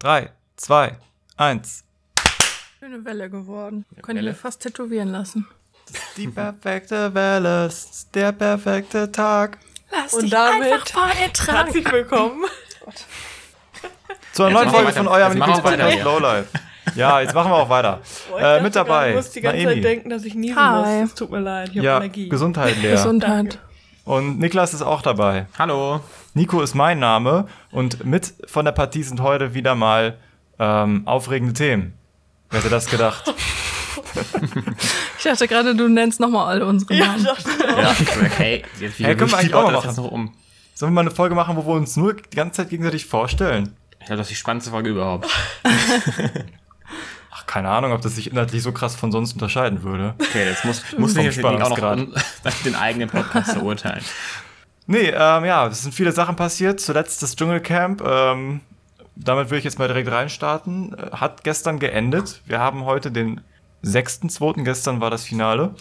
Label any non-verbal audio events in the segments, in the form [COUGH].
3, 2, 1. Schöne Welle geworden. Könnte mir fast tätowieren lassen. Die perfekte Welle, ist der perfekte Tag. Lass Und dich damit einfach. Herzlich willkommen. Zu einer Jetzt neuen Folge von eurem Lieblingspodcast. Lowlife. Ja, jetzt machen wir auch weiter. Boah, [LAUGHS] ich Äh, mit dabei, Ich muss die ganze Naemi. Zeit denken, dass ich niesen Hi. muss. Es tut mir leid, ich habe Ja, Energie. Gesundheit, Lea. Gesundheit. Und Niklas ist auch dabei. Hallo. Nico ist mein Name und mit von der Partie sind heute wieder mal ähm, aufregende Themen. Wer hätte das gedacht? [LAUGHS] [LAUGHS] Ich dachte gerade, du nennst nochmal alle unsere ja, Namen. dachte ich auch. Ja, okay. Jetzt Hä, können wir eigentlich auch mal machen? noch um. Sollen wir mal eine Folge machen, wo wir uns nur die ganze Zeit gegenseitig vorstellen? Ich glaube, das ist die spannendste Folge überhaupt. [LAUGHS] Ach, keine Ahnung, ob das sich inhaltlich so krass von sonst unterscheiden würde. Okay, jetzt muss, muss Vom ich jetzt nicht auch noch um, [LAUGHS] den eigenen Podcast verurteilen. Nee, ähm, ja, es sind viele Sachen passiert. Zuletzt das Dschungelcamp. Ähm, damit will ich jetzt mal direkt reinstarten. Äh, Hat gestern geendet. Wir haben heute den 6.2. Gestern war das Finale.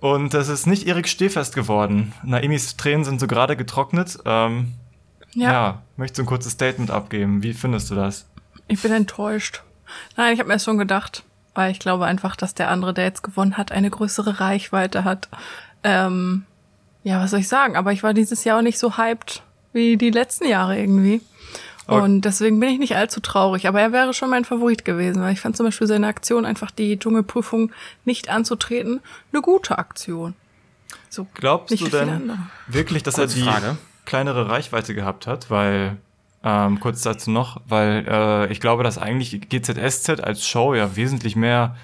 Und es ist nicht Erik Stehfest geworden. Naemis Tränen sind so gerade getrocknet. Ähm, ja. Ja, möchtest du ein kurzes Statement abgeben? Wie findest du das? ich bin enttäuscht. Nein, ich habe mir das schon gedacht, weil ich glaube einfach, dass der andere, der jetzt gewonnen hat, eine größere Reichweite hat. Ähm, ja, was soll ich sagen? Aber ich war dieses Jahr auch nicht so hyped wie die letzten Jahre irgendwie. Okay. Und deswegen bin ich nicht allzu traurig. Aber er wäre schon mein Favorit gewesen, weil ich fand zum Beispiel seine Aktion, einfach die Dschungelprüfung nicht anzutreten, eine gute Aktion. So Glaubst nicht du denn andere. wirklich, dass Kurze er die Frage. kleinere Reichweite gehabt hat? Weil, ähm, kurz dazu noch, weil äh, ich glaube, dass eigentlich GZSZ als Show ja wesentlich mehr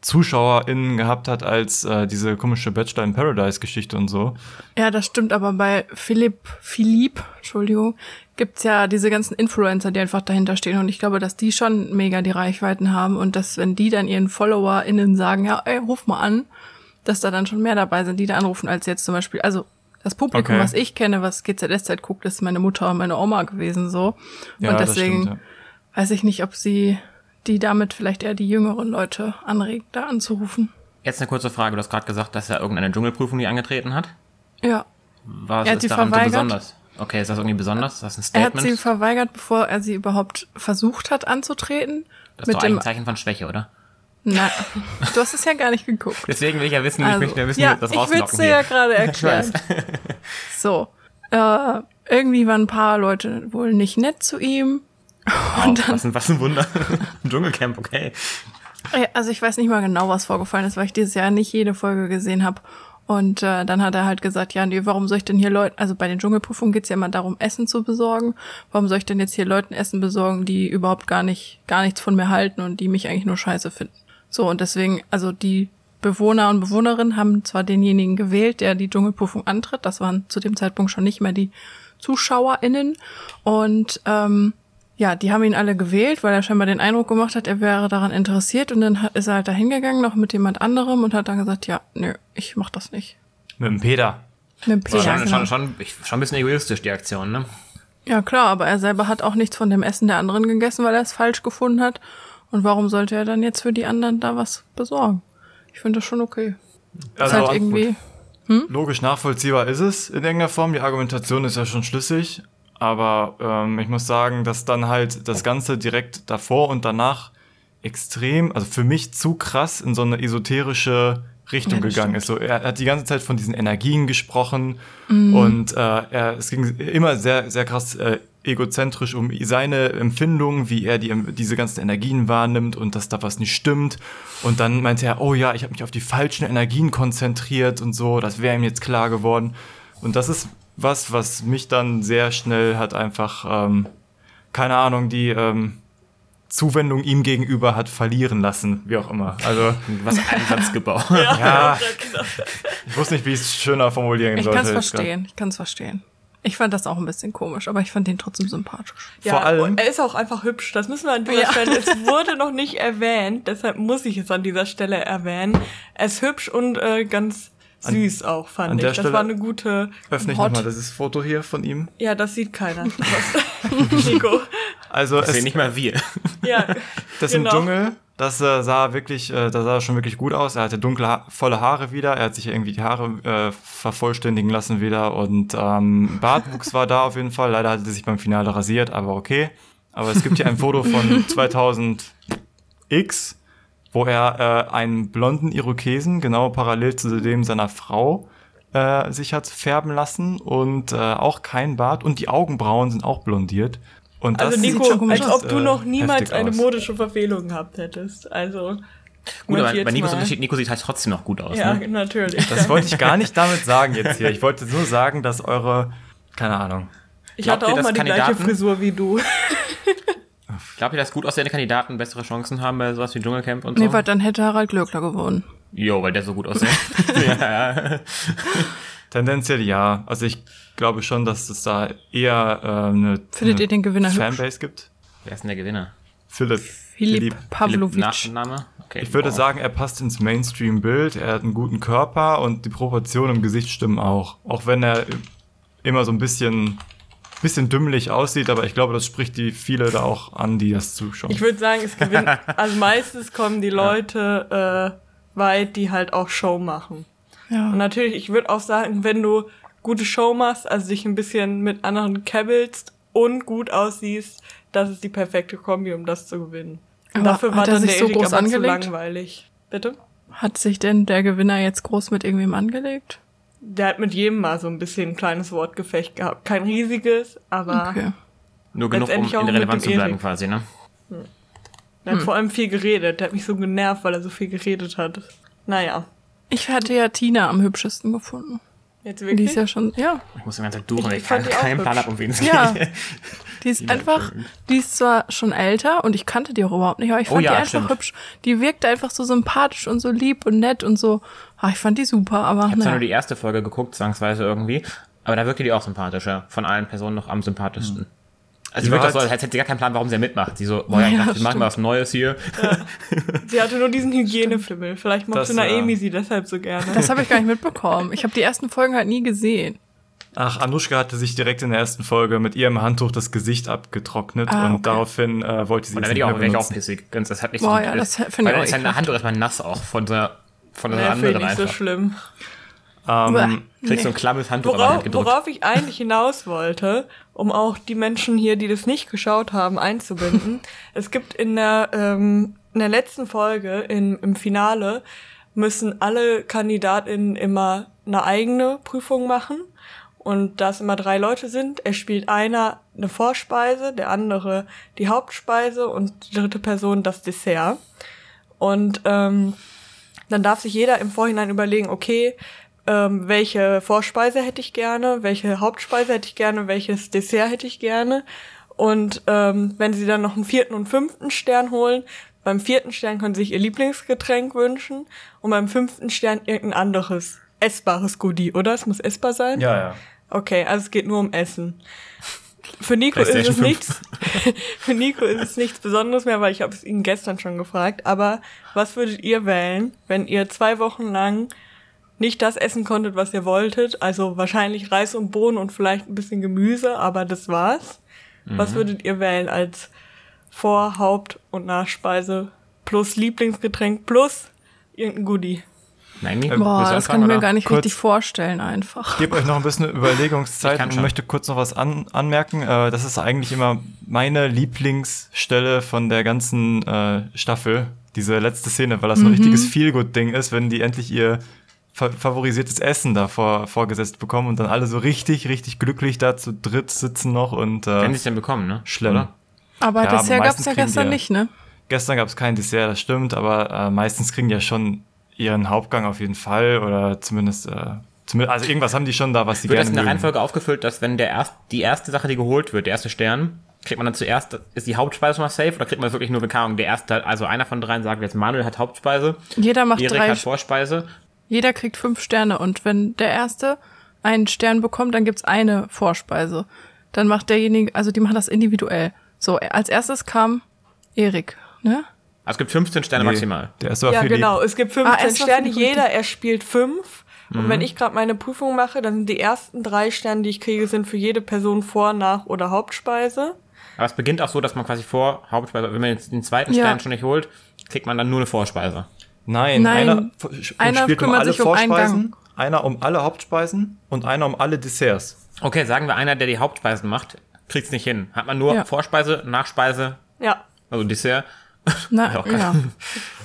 ZuschauerInnen gehabt hat als äh, diese komische Bachelor in Paradise Geschichte und so. Ja, das stimmt, aber bei Philipp, Philipp, Entschuldigung, gibt's ja diese ganzen Influencer, die einfach dahinter stehen. Und ich glaube, dass die schon mega die Reichweiten haben und dass, wenn die dann ihren FollowerInnen sagen, ja, ey, ruf mal an, dass da dann schon mehr dabei sind, die da anrufen, als jetzt zum Beispiel, also das Publikum, Okay. was ich kenne, was GZSZ guckt, ist meine Mutter und meine Oma gewesen, so. Ja, und das deswegen stimmt, weiß ich nicht, ob sie die damit vielleicht eher die jüngeren Leute anregt, da anzurufen. Jetzt eine kurze Frage. Du hast gerade gesagt, dass er irgendeine Dschungelprüfung nie angetreten hat. Ja. Was Er hat ist sie daran so verweigert. besonders? Okay, ist das irgendwie besonders? Ist das ein Er hat Statement? sie verweigert, bevor er sie überhaupt versucht hat anzutreten. das ist mit doch ein Zeichen von Schwäche, oder? Na, du hast es ja gar nicht geguckt. Deswegen will ich ja wissen, ich Also, möchte ja wissen, ja, das ich will's rauslocken dir ja gerade [LAUGHS] Ich erklären. So, äh, irgendwie waren ein paar Leute wohl nicht nett zu ihm. Und was, ein, was ein Wunder. [LAUGHS] Ein Dschungelcamp, okay. Also ich weiß nicht mal genau, was vorgefallen ist, weil ich dieses Jahr nicht jede Folge gesehen habe. Und äh, dann hat er halt gesagt, ja, nee, warum soll ich denn hier Leuten, also bei den Dschungelprüfungen geht's ja immer darum, Essen zu besorgen. Warum soll ich denn jetzt hier Leuten Essen besorgen, die überhaupt gar nicht, gar nichts von mir halten und die mich eigentlich nur scheiße finden? So, und deswegen, also die Bewohner und Bewohnerinnen haben zwar denjenigen gewählt, der die Dschungelprüfung antritt, das waren zu dem Zeitpunkt schon nicht mehr die ZuschauerInnen. Und ähm, ja, die haben ihn alle gewählt, weil er scheinbar den Eindruck gemacht hat, er wäre daran interessiert. Und dann ist er halt da hingegangen, noch mit jemand anderem und hat dann gesagt, ja, nö, ich mach das nicht. Mit dem Peter. Mit dem Peter, schon, genau. schon, schon, ich, schon ein bisschen egoistisch, die Aktion, ne? Ja, klar, aber er selber hat auch nichts von dem Essen der anderen gegessen, weil er es falsch gefunden hat. Und warum sollte er dann jetzt für die anderen da was besorgen? Ich finde das schon okay. ist halt irgendwie. Logisch nachvollziehbar ist es in irgendeiner Form. Die Argumentation ist ja schon schlüssig. Aber ähm, ich muss sagen, dass dann halt das Ganze direkt davor und danach extrem, also für mich zu krass in so eine esoterische Richtung Ja, gegangen ist. So, er hat die ganze Zeit von diesen Energien gesprochen und äh, er, es ging immer sehr, sehr krass äh, egozentrisch um seine Empfindungen, wie er die, diese ganzen Energien wahrnimmt und dass da was nicht stimmt. Und dann meinte er, oh ja, ich habe mich auf die falschen Energien konzentriert und so, das wäre ihm jetzt klar geworden. Und das ist was, was mich dann sehr schnell hat einfach, ähm, keine Ahnung, die ähm, Zuwendung ihm gegenüber hat verlieren lassen, wie auch immer. Also [LAUGHS] Was ein Satz gebaut. [LAUGHS] ja, ich wusste nicht, wie ich es schöner formulieren Ich sollte. kann es jetzt grad. verstehen, ich kann es verstehen. Ich fand das auch ein bisschen komisch, aber ich fand den trotzdem sympathisch. Vor allem- er ist auch einfach hübsch. Das müssen wir an dieser Ja. Stelle. Es wurde noch nicht erwähnt, deshalb muss ich es an dieser Stelle erwähnen. Er ist hübsch und äh, ganz süß auch, fand an ich. Das Stelle- war eine gute. Öffne ich nochmal dieses Foto hier von ihm. Ja, das sieht keiner. [LAUGHS] [LAUGHS] Nico. Also Das es, sehen nicht mal wir. Ja. das genau. im Dschungel, das äh, sah wirklich, äh, das sah schon wirklich gut aus. Er hatte dunkle, ha volle Haare wieder. Er hat sich irgendwie die Haare äh, vervollständigen lassen wieder und ähm, Bartwuchs [LAUGHS] war da auf jeden Fall. Leider hatte er sich beim Finale rasiert, aber okay. aber es gibt hier ein Foto von [LAUGHS] 2000X, wo er äh, einen blonden Irokesen, genau parallel zu dem seiner Frau, äh, sich hat färben lassen und äh, auch kein Bart und die Augenbrauen sind auch blondiert. Und Also das Nico, sieht schon als echt, ob du äh, noch niemals heftig eine aus. modische Verfehlung gehabt hättest. Also. Gut, aber bei. Unterschied, Nico sieht halt trotzdem noch gut aus. Ja, Ne? natürlich. Das wollte ich gar nicht damit sagen jetzt hier. Ich wollte nur sagen, dass eure, keine Ahnung, ich hatte ihr, auch dass mal die gleiche Kandidaten- Frisur wie du. [LAUGHS] Glaubt ihr, dass gut aussehende Kandidaten bessere Chancen haben bei sowas wie Dschungelcamp und so? Nee, weil dann hätte Harald Glöckler gewonnen. Jo, weil der so gut aussieht. [LAUGHS] ja, ja. Tendenziell ja. Also ich glaube schon, dass es da eher äh, eine, Findet eine ihr den Gewinner hübsch? Fanbase gibt. Wer ist denn der Gewinner? Philipp. Philipp Philipp Pavlovic. Nachname? Okay. Ich würde wow. sagen, er passt ins Mainstream-Bild. Er hat einen guten Körper und die Proportionen im Gesicht stimmen auch. Auch wenn er immer so ein bisschen, bisschen dümmlich aussieht, aber ich glaube, das spricht die viele da auch an, die das zuschauen. Ich würde sagen, es gewinnt. [LAUGHS] Also meistens kommen die Leute äh, weit, die halt auch Show machen. Ja. Und natürlich, ich würde auch sagen, wenn du gute Show machst, also dich ein bisschen mit anderen kebbelst und gut aussiehst, das ist die perfekte Kombi, um das zu gewinnen. Und Aber dafür hat war er dann sich der so Erik groß aber angelegt? zu langweilig. Bitte? Hat sich denn der Gewinner jetzt groß mit irgendwem angelegt? Der hat mit jedem mal so ein bisschen ein kleines Wortgefecht gehabt. Kein riesiges, aber Okay. Nur genug, um in der mit Relevanz dem zu bleiben Erik. quasi, ne? er hat vor allem viel geredet. Der hat mich so genervt, weil er so viel geredet hat. Naja. Ich hatte ja Tina am hübschesten gefunden. Jetzt Die wirklich? ist ja schon, ja. Ich muss die ganze Zeit suchen, Ich ich fand kann die keinen Plan ab, um wen es Ja. geht. [LAUGHS] Die ist einfach, die ist zwar schon älter und ich kannte die auch überhaupt nicht, aber ich Oh fand ja, die einfach stimmt. hübsch. Die wirkte einfach so sympathisch und so lieb und nett und so. Ah, ich fand die super, aber Ich habe zwar naja. nur die erste Folge geguckt, zwangsweise irgendwie, aber da wirkte die auch sympathischer. Von allen Personen noch am sympathischsten. Also sie wirkt auch so, halt- als hätte sie gar keinen Plan, warum sie ja mitmacht. Sie so, boah, ja, Ja, ich dachte, wir machen stimmt. mal was Neues hier. [LAUGHS] Sie hatte nur diesen Hygienefimmel. Vielleicht mochte Das, Naemi ja. sie deshalb so gerne. Das habe ich gar nicht mitbekommen. Ich habe die ersten Folgen halt nie gesehen. Ach, Anushka hatte sich direkt in der ersten Folge mit ihrem Handtuch das Gesicht abgetrocknet Ah, und okay. daraufhin äh, wollte sie Und es dann nicht auch, mehr auch benutzen. pissig. Ganz, das hat nicht Boah, so ja, das finde ich Weil auch dann ist ekelhaft. Handtuch erstmal nass auch von der, von der Nee, finde anderen ich nicht so einfach. schlimm. Ähm, Kriegst so ein klammes Handtuch Worauf, worauf ich eigentlich hinaus wollte, um auch die Menschen hier, die das nicht geschaut haben, einzubinden. [LAUGHS] es gibt in der, ähm, in der letzten Folge, in, im Finale, müssen alle KandidatInnen immer eine eigene Prüfung machen. Und da es immer drei Leute sind, er spielt einer eine Vorspeise, der andere die Hauptspeise und die dritte Person das Dessert. Und ähm, dann darf sich jeder im Vorhinein überlegen, okay, ähm, welche Vorspeise hätte ich gerne, welche Hauptspeise hätte ich gerne, welches Dessert hätte ich gerne. Und ähm, wenn sie dann noch einen vierten und fünften Stern holen, beim vierten Stern können sie sich ihr Lieblingsgetränk wünschen und beim fünften Stern irgendein anderes essbares Goodie, oder? Es muss essbar sein? ja, ja. Okay, also es geht nur um Essen. Für Nico ist es 5. nichts. [LAUGHS] Für Nico ist es nichts Besonderes mehr, weil ich habe es ihn gestern schon gefragt. Aber was würdet ihr wählen, wenn ihr zwei Wochen lang nicht das essen konntet, was ihr wolltet? Also wahrscheinlich Reis und Bohnen und vielleicht ein bisschen Gemüse, aber das war's. Was würdet ihr wählen als Vor-, Haupt- und Nachspeise plus Lieblingsgetränk plus irgendein Goodie? Nein, nie. Boah, das kann ich mir oder? gar nicht Kurz- richtig vorstellen einfach. Ich gebe euch noch ein bisschen [LAUGHS] Überlegungszeit und möchte kurz noch was an, anmerken. Äh, das ist eigentlich immer meine Lieblingsstelle von der ganzen äh, Staffel, diese letzte Szene, weil das Mhm. ein richtiges Feelgood-Ding ist, wenn die endlich ihr favorisiertes Essen da vor, vorgesetzt bekommen und dann alle so richtig, richtig glücklich da zu dritt sitzen noch und Wenn äh, sie es denn bekommen, ne? schlimm. Oder? Aber Ja, Dessert gab's meistens ja gestern ja- nicht, ne? Gestern gab es kein Dessert, das stimmt, aber äh, meistens kriegen die ja schon ihren Hauptgang auf jeden Fall oder zumindest, äh, zumindest also irgendwas haben die schon da, was sie Wird das gerne in der mögen. Reihenfolge aufgefüllt, dass wenn der erst, die erste Sache, die geholt wird, der erste Stern, kriegt man dann zuerst, ist die Hauptspeise mal safe oder kriegt man das wirklich nur, keine Ahnung, der erste, also einer von dreien wir jetzt, Manuel hat Hauptspeise, Jeder macht Erik drei, hat Vorspeise. Jeder kriegt fünf Sterne und wenn der erste einen Stern bekommt, dann gibt's eine Vorspeise. Dann macht derjenige, also die machen das individuell. So, als erstes kam Erik, ne? Also es gibt 15 Sterne Nee, maximal. Der ist Ja, genau. Es gibt 15 Ah, Sterne. Jeder, er spielt fünf. Und wenn ich gerade meine Prüfung mache, dann sind die ersten drei Sterne, die ich kriege, sind für jede Person Vor-, Nach- oder Hauptspeise. Aber es beginnt auch so, dass man quasi vor Hauptspeise, wenn man jetzt den zweiten Ja. Stern schon nicht holt, kriegt man dann nur eine Vorspeise. Nein, Nein, einer, einer spielt um kümmert alle sich um einen Vorspeisen, einer um alle Hauptspeisen und einer um alle Desserts. Okay, sagen wir einer, der die Hauptspeisen macht, kriegt's nicht hin. Hat man nur Ja. Vorspeise, Nachspeise, Ja. also Dessert. Na, [LAUGHS] Ja, okay. ja.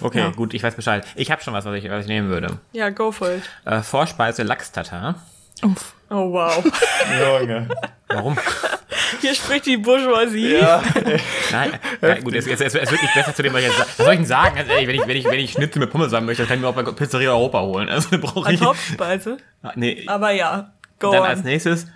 Okay, Ja. gut, ich weiß Bescheid. Ich habe schon was, was ich, was ich nehmen würde. Ja, go for it. Äh, Vorspeise Lachs-Tatar. Uff. Oh, wow. [LAUGHS] Junge. Warum? Hier spricht die Bourgeoisie. [LAUGHS] Nein, ja, gut, es, es, es, es wird nicht besser zu dem, was ich jetzt sage. Was soll ich denn sagen? Ganz ehrlich, wenn ich, wenn ich, wenn ich Schnitzel mit Pommes haben möchte, dann kann ich mir auch bei Pizzeria Europa holen. Also brauche Als ich. Hauptspeise. Ah, Nee, Aber ja, go dann on. als nächstes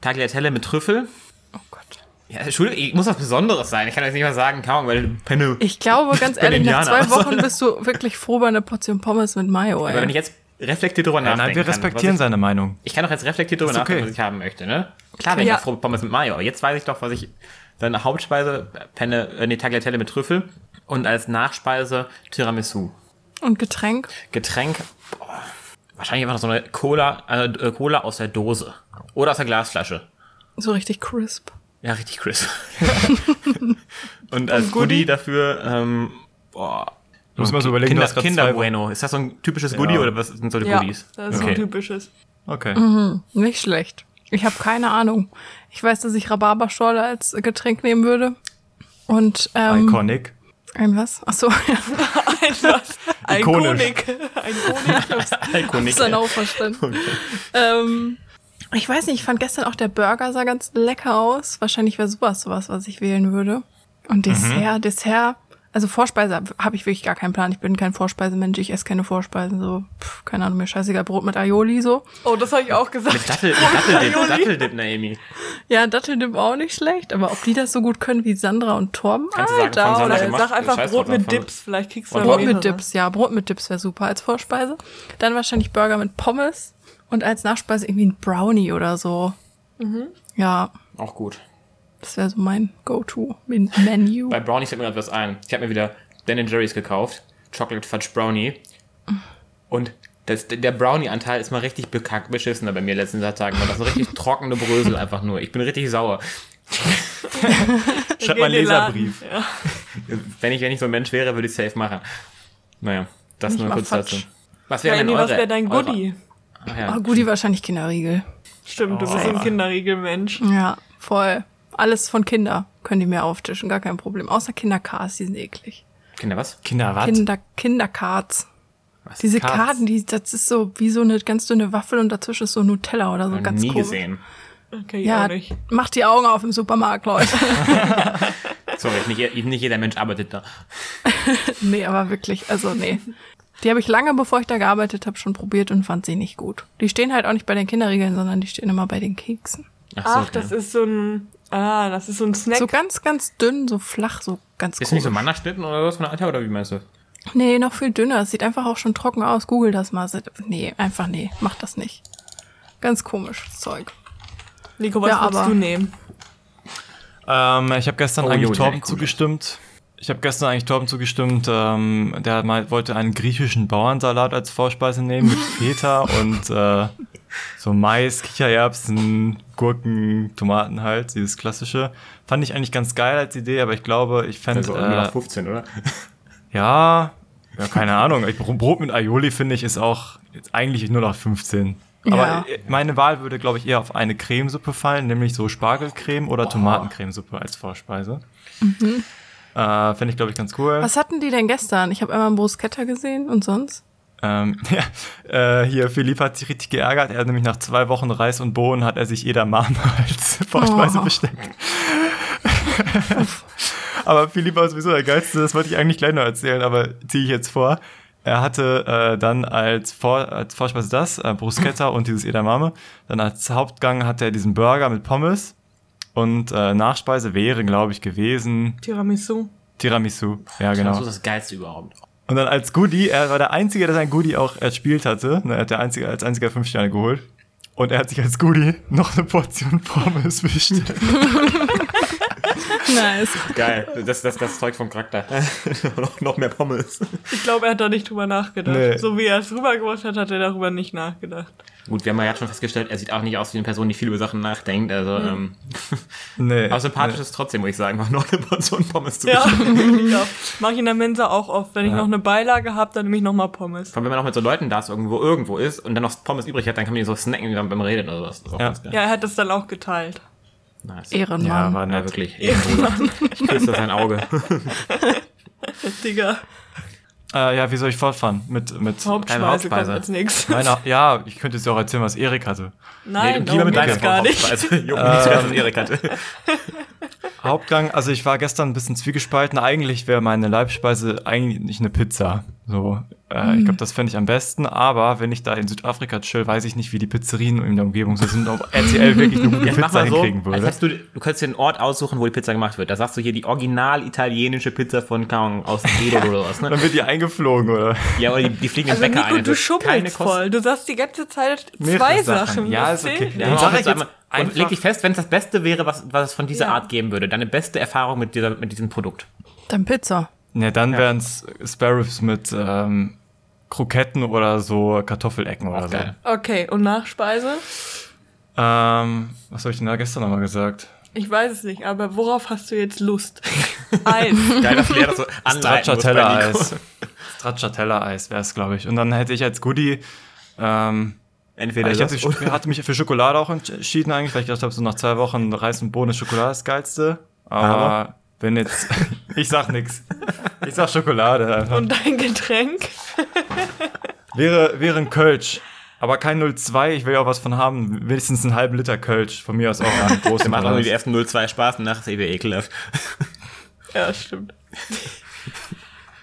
Tagliatelle mit Trüffel. Oh Gott. Ja, Entschuldigung, ich muss was Besonderes sein. Ich kann jetzt nicht mal sagen, kaum, weil Penne. Ich glaube, ganz ehrlich, nach zwei [LAUGHS] Wochen bist du wirklich froh über eine Portion Pommes mit Mayo, Aber wenn ey. ich jetzt reflektiert drüber Ja, nachdenken nein, wir respektieren was seine Meinung. ich, ich kann doch jetzt reflektiert drüber Ist okay. nachdenken, was ich haben möchte, ne? Klar, ich Ja. froh mit Pommes mit Mayo, aber jetzt weiß ich doch, was ich. Dann Hauptspeise, Penne, äh, nee, Tagliatelle mit Trüffel und als Nachspeise Tiramisu. Und Getränk? Getränk, boah, wahrscheinlich einfach noch so eine Cola, äh, Cola aus der Dose. Oder aus der Glasflasche. So richtig crisp. Ja, richtig Chris. [LAUGHS] [LAUGHS] und als Goodie dafür, ähm, boah. Du musst mal so überlegen, Kinder, du Kinder Bueno. Ist das so ein typisches Goodie Ja. oder was sind so die ja, Goodies? das ist okay. ein typisches. Okay. Nicht schlecht. Ich habe keine Ahnung. Ich weiß, dass ich Rhabarberschorle als Getränk nehmen würde. Und ähm, Iconic. ein was? Ach so, ja, [LAUGHS] Ein was? Ein Ikonisch. Konik. Ein [LAUGHS] Konik. Iconic. ist dann auch verstanden. [LAUGHS] Ähm, ich weiß nicht, ich fand gestern auch der Burger sah ganz lecker aus. Wahrscheinlich wäre sowas sowas, was ich wählen würde. Und Dessert, Dessert, also Vorspeise habe hab ich wirklich gar keinen Plan. Ich bin kein Vorspeisemensch, ich esse keine Vorspeisen, so, pff, keine Ahnung, mir scheißegal, Brot mit Aioli, so. Oh, das habe ich auch Mit gesagt. Dattel, mit Datteldip, Datteldip, Naomi. Ja, Datteldip auch nicht schlecht, aber ob die das so gut können wie Sandra und Torben, Kannst du sagen, von Sandra oder? gemacht. Sag einfach Scheiß Brot mit Dips. Vielleicht kriegst du Brot mit. Dips, ja, Brot mit Dips wäre super als Vorspeise. Dann wahrscheinlich Burger mit Pommes und als Nachspeise irgendwie ein Brownie oder so. Ja, Auch gut. Das wäre so mein Go-To-Menu. Bei Brownies fällt mir gerade was ein. Ich habe mir wieder Ben Jerry's gekauft. Chocolate Fudge Brownie. Und das, der Brownie-Anteil ist mal richtig bekackt, beschissener bei mir letzten Tagen. Das ist eine richtig [LAUGHS] trockene Brösel einfach nur. Ich bin richtig sauer. Schreib mal in einen. Leserbrief. Ja. Wenn ich, wenn ich so ein Mensch wäre, würde ich safe machen. Naja, das Nicht nur kurz Fatsch. dazu. Was wäre denn eure, was wäre dein eure- Goodie? Ach ja. Oh, Gudi wahrscheinlich Kinderriegel. Stimmt, du bist Oh. ein Kinderriegelmensch. Ja, voll. Alles von Kinder können die mir auftischen, gar kein Problem. Außer Kinderkarts, die sind eklig. Kinder, was? Kinder, was? Kinder, Kinderkarts. Diese Karts? Karten, die, das ist so wie so eine ganz dünne Waffel und dazwischen ist so Nutella oder so Noch ganz nie komisch. gesehen. Okay, Ja, auch nicht. macht die Augen auf im Supermarkt, Leute. [LAUGHS] Sorry, nicht, nicht jeder Mensch arbeitet da. [LAUGHS] nee, aber wirklich, also nee. Die habe ich lange, bevor ich da gearbeitet habe, schon probiert und fand sie nicht gut. Die stehen halt auch nicht bei den Kinderriegeln, sondern die stehen immer bei den Keksen. Ach, Ach, okay. das ist so ein. Ah, das ist so ein Snack. So ganz, ganz dünn, so flach, so ganz Ist nicht so. Mannerschnitten oder was von der Alter, oder wie meinst du? Nee, noch viel dünner. Es sieht einfach auch schon trocken aus. Google das mal. Nee, einfach nee. Mach das nicht. Ganz komisches Zeug. Nico, was Ja, würdest aber- du nehmen? Ähm, ich habe gestern Oh, eigentlich Torben zugestimmt. Ich habe gestern eigentlich Torben zugestimmt. Ähm, der mal, wollte einen griechischen Bauernsalat als Vorspeise nehmen mit [LAUGHS] Feta und äh, so Mais, Kichererbsen, Gurken, Tomaten halt, dieses klassische. Fand ich eigentlich ganz geil als Idee, aber ich glaube, ich fände Also äh, 15, oder? ja, ja, keine Ahnung. Ich, Brot mit Aioli finde ich ist auch jetzt eigentlich nur noch 15. Ja. Aber äh, meine Wahl würde, glaube ich, eher auf eine Cremesuppe fallen, nämlich so Spargelcreme oder Tomatencremesuppe als Vorspeise. Äh, Finde ich, glaube ich, ganz cool. Was hatten die denn gestern? Ich habe einmal einen Bruschetta gesehen und sonst? Ähm, [LAUGHS] ja, äh, hier, Philipp hat sich richtig geärgert. Er hat nämlich nach zwei Wochen Reis und Bohnen hat er sich Edamame als [LAUGHS] Vorspeise Oh. bestellt. [LAUGHS] aber Philipp war sowieso der Geilste, das wollte ich eigentlich gleich noch erzählen, aber ziehe ich jetzt vor. Er hatte äh, dann als, Vor als Vorspeise das, äh, Bruschetta und dieses Edamame. Dann als Hauptgang hatte er diesen Burger mit Pommes. Und äh, Nachspeise wäre, glaube ich, gewesen Tiramisu. Tiramisu. Ja, genau. Das ist das Geilste überhaupt. Und dann als Goodie, er war der Einzige, der sein Goodie auch erspielt hatte. Ne, Er hat der Einzige, als einziger fünf Sterne geholt. Und er hat sich als Goodie noch eine Portion Pommes bestellt. [LAUGHS] [LAUGHS] [LAUGHS] Nice. Geil. Das, das, das Zeug vom Charakter. [LAUGHS] noch, noch mehr Pommes. Ich glaube, er hat da nicht drüber nachgedacht. Nee. So wie er es rübergebracht hat, hat er darüber nicht nachgedacht. Gut, wir haben ja jetzt schon festgestellt, er sieht auch nicht aus wie eine Person, die viel über Sachen nachdenkt. Also, ähm, [LAUGHS] Nee. aber sympathisch ist trotzdem, muss ich sagen, noch eine Portion Pommes zu Ja, ja. Mach ich in der Mensa auch oft. Wenn ich noch eine Beilage habe, dann nehme ich noch mal Pommes. Vor allem, wenn man auch mit so Leuten da ist, irgendwo, irgendwo ist und dann noch Pommes übrig hat, dann kann man die so snacken beim, beim Reden oder was. Das ist auch Ja. Ja, er hat das dann auch geteilt. Nice. Ehrenmann. Ja, war Ja, wirklich. [LAUGHS] Ehrenbruder. Ich küsse sein Auge. [LAUGHS] Digga, Äh, ja, wie soll ich fortfahren? Mit, mit Hauptspeise, Hauptspeise. kommt als nächstes. ja, ich könnte jetzt auch erzählen, was Erik hatte. Nein, lieber mit deiner gar nicht. Hauptspeise. Mich nicht was Erik hatte. [LAUGHS] Hauptgang, also ich war gestern ein bisschen zwiegespalten. Eigentlich wäre meine Leibspeise eigentlich nicht eine Pizza. So, äh, ich glaube, das fände ich am besten. Aber wenn ich da in Südafrika chill, weiß ich nicht, wie die Pizzerien in der Umgebung so sind, ob RTL wirklich eine gute [LAUGHS] Pizza so, hinkriegen würde. hättest du, du könntest dir einen Ort aussuchen, wo die Pizza gemacht wird. Da sagst du hier die original italienische Pizza von Kaung aus Edo oder was, ne? Dann wird die eingeflogen, oder? Ja, oder die, die fliegen Also den Bäcker Nico, ein. du schummelst voll. Du sagst die ganze Zeit zwei Sachen. Sachen. Ja, ist okay. Ja, sag ich jetzt einmal, und leg dich fest, wenn es das Beste wäre, was, was es von dieser Ja. Art geben würde. Deine beste Erfahrung mit, dieser, mit diesem Produkt. Dann Pizza. Ja, dann wären es Sparrows mit ähm, Kroketten oder so Kartoffelecken oder Auch so. geil. Okay, und Nachspeise? Ähm, was habe ich denn da gestern nochmal gesagt? Ich weiß es nicht, aber worauf hast du jetzt Lust? [LAUGHS] Eis. Geil, dass Lea das so. [LAUGHS] Stracciatella-Eis. Stracciatella-Eis wäre es, glaube ich. Und dann hätte ich als Goodie, ähm, Entweder ich das hatte, oder- hatte mich für Schokolade auch entschieden eigentlich, weil ich gedacht habe, so nach zwei Wochen Reis und Bohnen ist Schokolade das Geilste. Aber, Aber? Wenn jetzt, [LAUGHS] ich sag nix. Ich sag Schokolade einfach. Und dein Getränk? Wäre, wäre ein Kölsch. Aber kein 02, ich will ja auch was von haben. Wenigstens einen halben Liter Kölsch. Von mir aus auch einen [LAUGHS] großen. macht auch nur die ersten 0,2 Spaß und nachher ist eh ekelhaft. Ja, stimmt.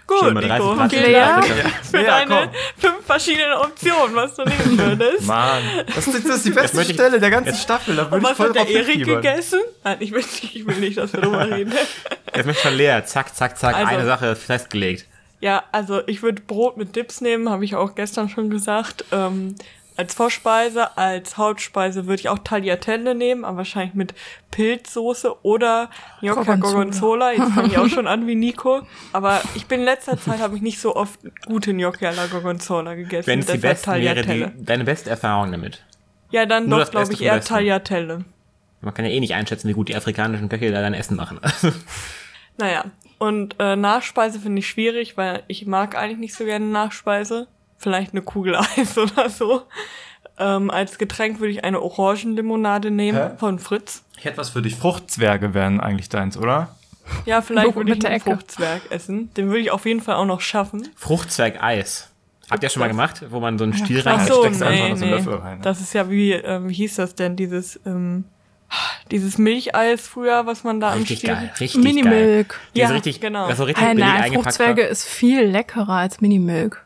Gut, mal 30 Nico. Lea? Dank für Lea, deine komm. fünf verschiedenen Optionen, was du nehmen würdest. Mann, das ist, das ist die beste ich- Stelle der ganzen Staffel. Da Und würde ich was voll hat der Erik gegessen? Nein, ich will nicht, ich will nicht, dass wir drüber [LAUGHS] reden. Jetzt möchte ich von Lea. Zack, zack, zack. Also- eine Sache festgelegt. Ja, also ich würde Brot mit Dips nehmen, habe ich auch gestern schon gesagt. Ähm, als Vorspeise, als Hauptspeise würde ich auch Tagliatelle nehmen, aber wahrscheinlich mit Pilzsoße oder Gnocchi Gorgonzola. Jetzt fange ich [LAUGHS] auch schon an wie Nico. Aber ich bin in letzter Zeit, habe ich nicht so oft gute Gnocchi alla Gorgonzola gegessen. Wenn es die beste wäre, die, deine beste Erfahrung damit. Ja, dann Nur doch, glaube ich, eher. Tagliatelle. Man kann ja eh nicht einschätzen, wie gut die afrikanischen Köche da dein Essen machen. [LAUGHS] Naja, und äh, Nachspeise finde ich schwierig, weil ich mag eigentlich nicht so gerne Nachspeise. Vielleicht eine Kugel [LAUGHS] Eis oder so. Ähm, als Getränk würde ich eine Orangenlimonade nehmen Hä? von Fritz. Ich hätte was für dich. Fruchtzwerge wären eigentlich deins, oder? Ja, vielleicht würde ich einen. Fruchtzwerg essen. Den würde ich auf jeden Fall auch noch schaffen. Fruchtzwerg-Eis. Habt ihr schon mal gemacht, wo man so einen Stiel klar. Ach rein so, steckst du einfach nee, so einen nee. Löffel rein, ne? Das ist ja wie, ähm, wie hieß das denn, dieses, ähm, dieses Milcheis früher, was man da am Richtig Stiel... geil, richtig geil. Minimilk. Ist Ja, richtig, genau. Das so richtig billig nein, Fruchtzwerge war. ist viel leckerer als Minimilk.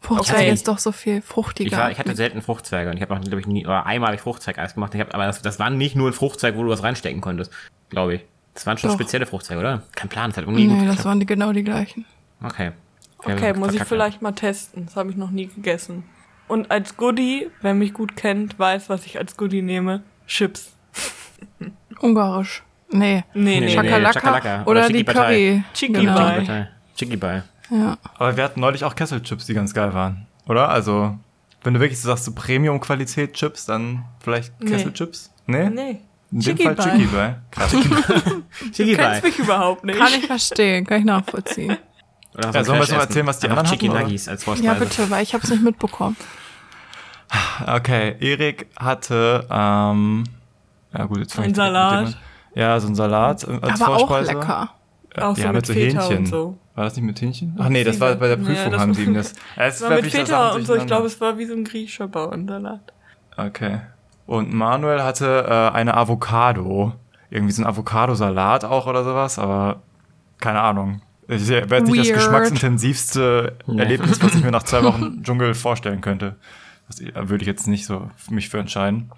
Fruchtzwerge Okay. ist doch so viel Ich, fruchtiger. war, ich hatte selten Fruchtzwerge und ich habe auch, glaube ich, nie, oder einmal ich Fruchtzwergeis gemacht. Ich hab, aber das, das war nicht nur ein Fruchtzwerg, wo du was reinstecken konntest, glaube ich. Das waren schon Doch. spezielle Fruchtzwerge, oder? Kein Plan, das hat irgendwie nee, gut das waren die, genau die gleichen. Okay. Okay, muss ich vielleicht mal testen. Das habe ich noch nie gegessen. Und als Goodie, wer mich gut kennt, weiß, was ich als Goodie nehme. Chips. [LAUGHS] Ungarisch. Nee. Nee, nee, nee. Chakalaka Chakalaka. oder, Oder die. Curry. Chicky genau. Partei. Partei. Ja. Aber wir hatten neulich auch Kesselchips, die ganz geil waren. Oder? Also, wenn du wirklich so sagst, so Premium-Qualität-Chips, dann vielleicht. Kesselchips? Nee? Nee. In dem Chicky Fall. Chicky Ball. [LAUGHS] Krass. [LAUGHS] Chicky Ball. kennst mich überhaupt nicht. Kann ich verstehen, kann ich nachvollziehen. Oder Ja, sollen wir jetzt noch Crash-Essen. erzählen, was die anderen Chicky hatten? Nuggies als Vorspeise. Ja, bitte, weil ich habe es nicht mitbekommen. [LAUGHS] Okay, Erik hatte, ähm, ja gut, jetzt Ein Salat. Ja, so ein Salat äh, als Aber auch Vorspeise. lecker. Äh, Auch so ja, mit mit so Hähnchen. und so. War das nicht mit Hähnchen? Ach nee, das war bei der Prüfung, das haben sie ihm das. Ja, [LAUGHS] es Das war mit Feta Sachen und so. Ich glaube, es war wie so ein griechischer Bauernsalat. Okay. Und Manuel hatte äh, eine Avocado. Irgendwie so ein Avocadosalat auch oder sowas, aber keine Ahnung. Ich werde nicht das geschmacksintensivste Erlebnis, was ich mir nach zwei Wochen [LAUGHS] Dschungel vorstellen könnte. Das äh, würde ich jetzt nicht so für mich für entscheiden.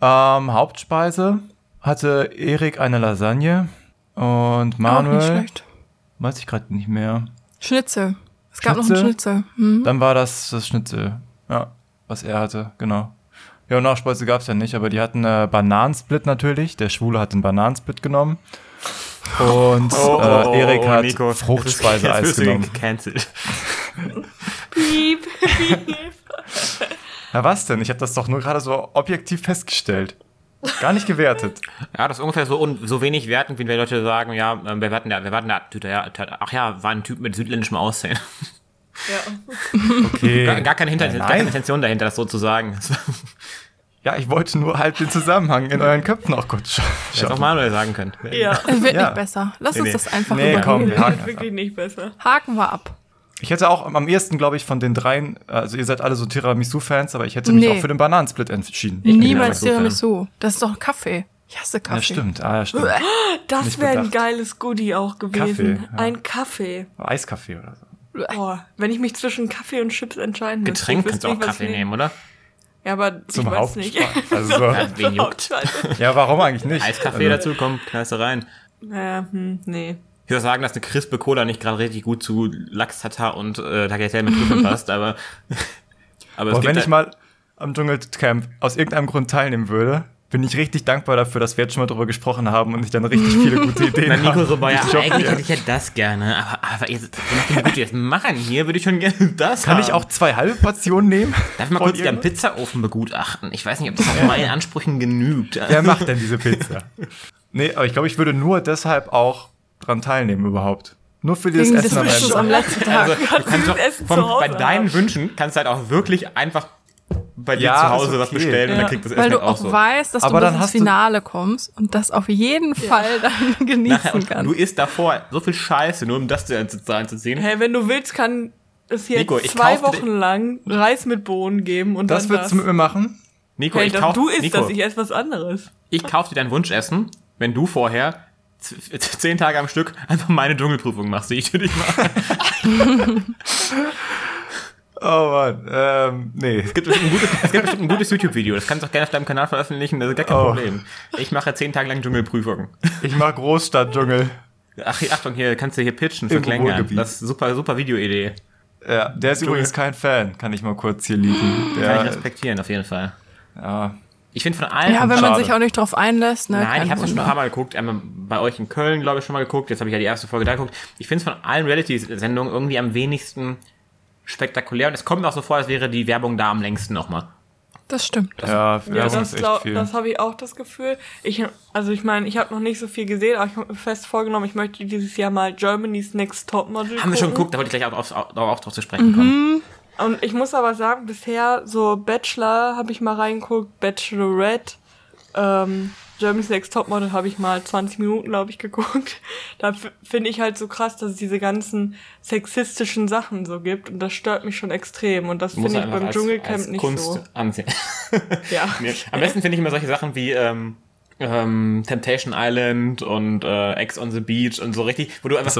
Ähm, Hauptspeise hatte Erik eine Lasagne und Auch nicht Manuel, schlecht. Weiß ich gerade nicht mehr. Schnitzel. Es gab noch Schnitzel? einen Schnitzel. Hm? Dann war das das Schnitzel. Ja, was er hatte, genau. Ja, und Nachspeise gab es ja nicht, aber die hatten äh, Bananensplit natürlich. Der Schwule hat einen Bananensplit genommen. Und äh, Erik hat Fruchtspeiseeis genommen. gecancelt. [LAUGHS] Piep, piep. Ja, was denn? Ich habe das doch nur gerade so objektiv festgestellt. Gar nicht gewertet. Ja, das ist ungefähr so, un so wenig wertend, wie wenn Leute sagen, ja, ähm, wer war denn der, wer war denn der, ja, ach ja, war ein Typ mit südländischem Aussehen. Ja. Okay. Gar, gar, keine, Hinter gar keine. Intention dahinter, das so zu sagen. Ja, ich wollte nur halt den Zusammenhang in euren Köpfen auch kurz scha Hätte auch. Manuel sagen können. Ja. Es wird Ja. nicht besser. Lass Nee, uns nee. das einfach Nee, übergehen. komm, wir haken einfach. wirklich nicht besser. Haken wir ab. Ich hätte auch am ehesten, glaube ich, von den dreien, also ihr seid alle so Tiramisu-Fans, aber ich hätte mich Nee. auch für den Bananensplit entschieden. bin Niemals. Tiramisu. Das ist doch Kaffee. Ich hasse Kaffee. Ja, stimmt. Ah, ja, stimmt. Das wäre ein geiles Goodie auch gewesen. Kaffee, ja. Ein Kaffee. Eiskaffee oder so. Boah, wenn ich mich zwischen Kaffee und Chips entscheiden müsste. Getränk ich kannst du auch Kaffee ich nehmen, oder? Ja, aber Zum ich weiß nicht. [LAUGHS] Also so. Ja, wen juckt? Hauptspeise. Ja, warum eigentlich nicht? Eiskaffee also, dazu, komm, knallst du rein. Ja, hm, nee. Ich würde sagen, dass eine Crispe Cola nicht gerade richtig gut zu Lachs Tatar und äh, Tagliatelle mit Trüffeln [LAUGHS] passt, aber, [LAUGHS] aber gibt wenn ich mal am Dschungelcamp aus irgendeinem Grund teilnehmen würde, bin ich richtig dankbar dafür, dass wir jetzt schon mal drüber gesprochen haben und ich dann richtig viele [LAUGHS] gute Ideen Nico habe. so, boah, ja, Ich eigentlich ja. hätte ich ja das gerne, aber, aber jetzt, nachdem wir jetzt machen hier, würde ich schon gerne das Kann haben. ich auch zwei halbe Portionen nehmen? Darf ich mal kurz irgendwas? Pizzaofen begutachten? Ich weiß nicht, ob das auch meinen Ansprüchen genügt. Wer macht denn diese Pizza? Nee, aber ich glaube, ich würde nur deshalb auch dran teilnehmen überhaupt. Nur für dieses Wegen des Essen am Wischens am letzten Tag. Also, du kannst doch, Essen vom, zu bei deinen haben. Wünschen kannst du halt auch wirklich einfach bei dir Ja, zu Hause was okay. bestellen und Ja. dann kriegt das Weil Essen du halt auch auch so. weißt, dass Aber du bis ins hast du- Finale kommst und das auf jeden Fall [LAUGHS] dann genießen Nachher, und du kannst. isst davor so viel Scheiße, nur um das zu anzuziehen. Hey, wenn du willst, kann es hier Nico, ich zwei Wochen lang Reis mit Bohnen geben und Das dann würdest das. du mit mir machen? Nico, hey, ich kauf, du isst Nico, das, ich esse was anderes. ich kauf dir dein Wunschessen, wenn du vorher [LAUGHS] zehn Tage am Stück einfach meine Dschungelprüfung machst, die ich für dich mache. [LAUGHS] Oh Mann, ähm, nee. Es gibt bestimmt ein gutes, bestimmt ein gutes YouTube-Video, das kannst du auch gerne auf deinem Kanal veröffentlichen, das ist gar kein Oh. Problem. Ich mache zehn Tage lang Dschungelprüfung. Ich mag Großstadtdschungel. Ach, Achtung, hier kannst du hier pitchen für Klänger. Ruhrgebiet. Das ist super, super Videoidee. Ja, der ist übrigens kein Fan, kann ich mal kurz hier liegen. Kann ich respektieren, auf jeden Fall. ja, Ich finde von allen. Ja, wenn man sich auch nicht drauf einlässt, ne? Nein, ich habe es schon ein paar Mal geguckt. Einmal bei euch in Köln, glaube ich, schon mal geguckt. Jetzt habe ich ja die erste Folge da geguckt. Ich finde es von allen Reality-Sendungen irgendwie am wenigsten spektakulär. Und es kommt mir auch so vor, als wäre die Werbung da am längsten nochmal. Das stimmt. ja, Ja, Werbung das, ist echt glaub- viel. das habe ich auch das Gefühl. Ich, also ich meine, ich habe noch nicht so viel gesehen, aber ich habe mir fest vorgenommen, ich möchte dieses Jahr mal Germany's Next Topmodel Haben wir schon gucken. geguckt, da wollte ich gleich auch, auf, auch, auch drauf zu sprechen kommen. Und ich muss aber sagen, bisher so Bachelor habe ich mal reingeguckt, Bachelorette, ähm, Germany's Next Topmodel habe ich mal 20 Minuten, glaube ich, [LAUGHS] geguckt. Da finde ich halt so krass, dass es diese ganzen sexistischen Sachen so gibt und das stört mich schon extrem und das finde ich beim als, Dschungelcamp als nicht Kunst so. ansehen. Ja. [LAUGHS] Nee, am besten finde ich immer solche Sachen wie ähm, ähm, Temptation Island und äh, Ex on the Beach und so richtig, wo du einfach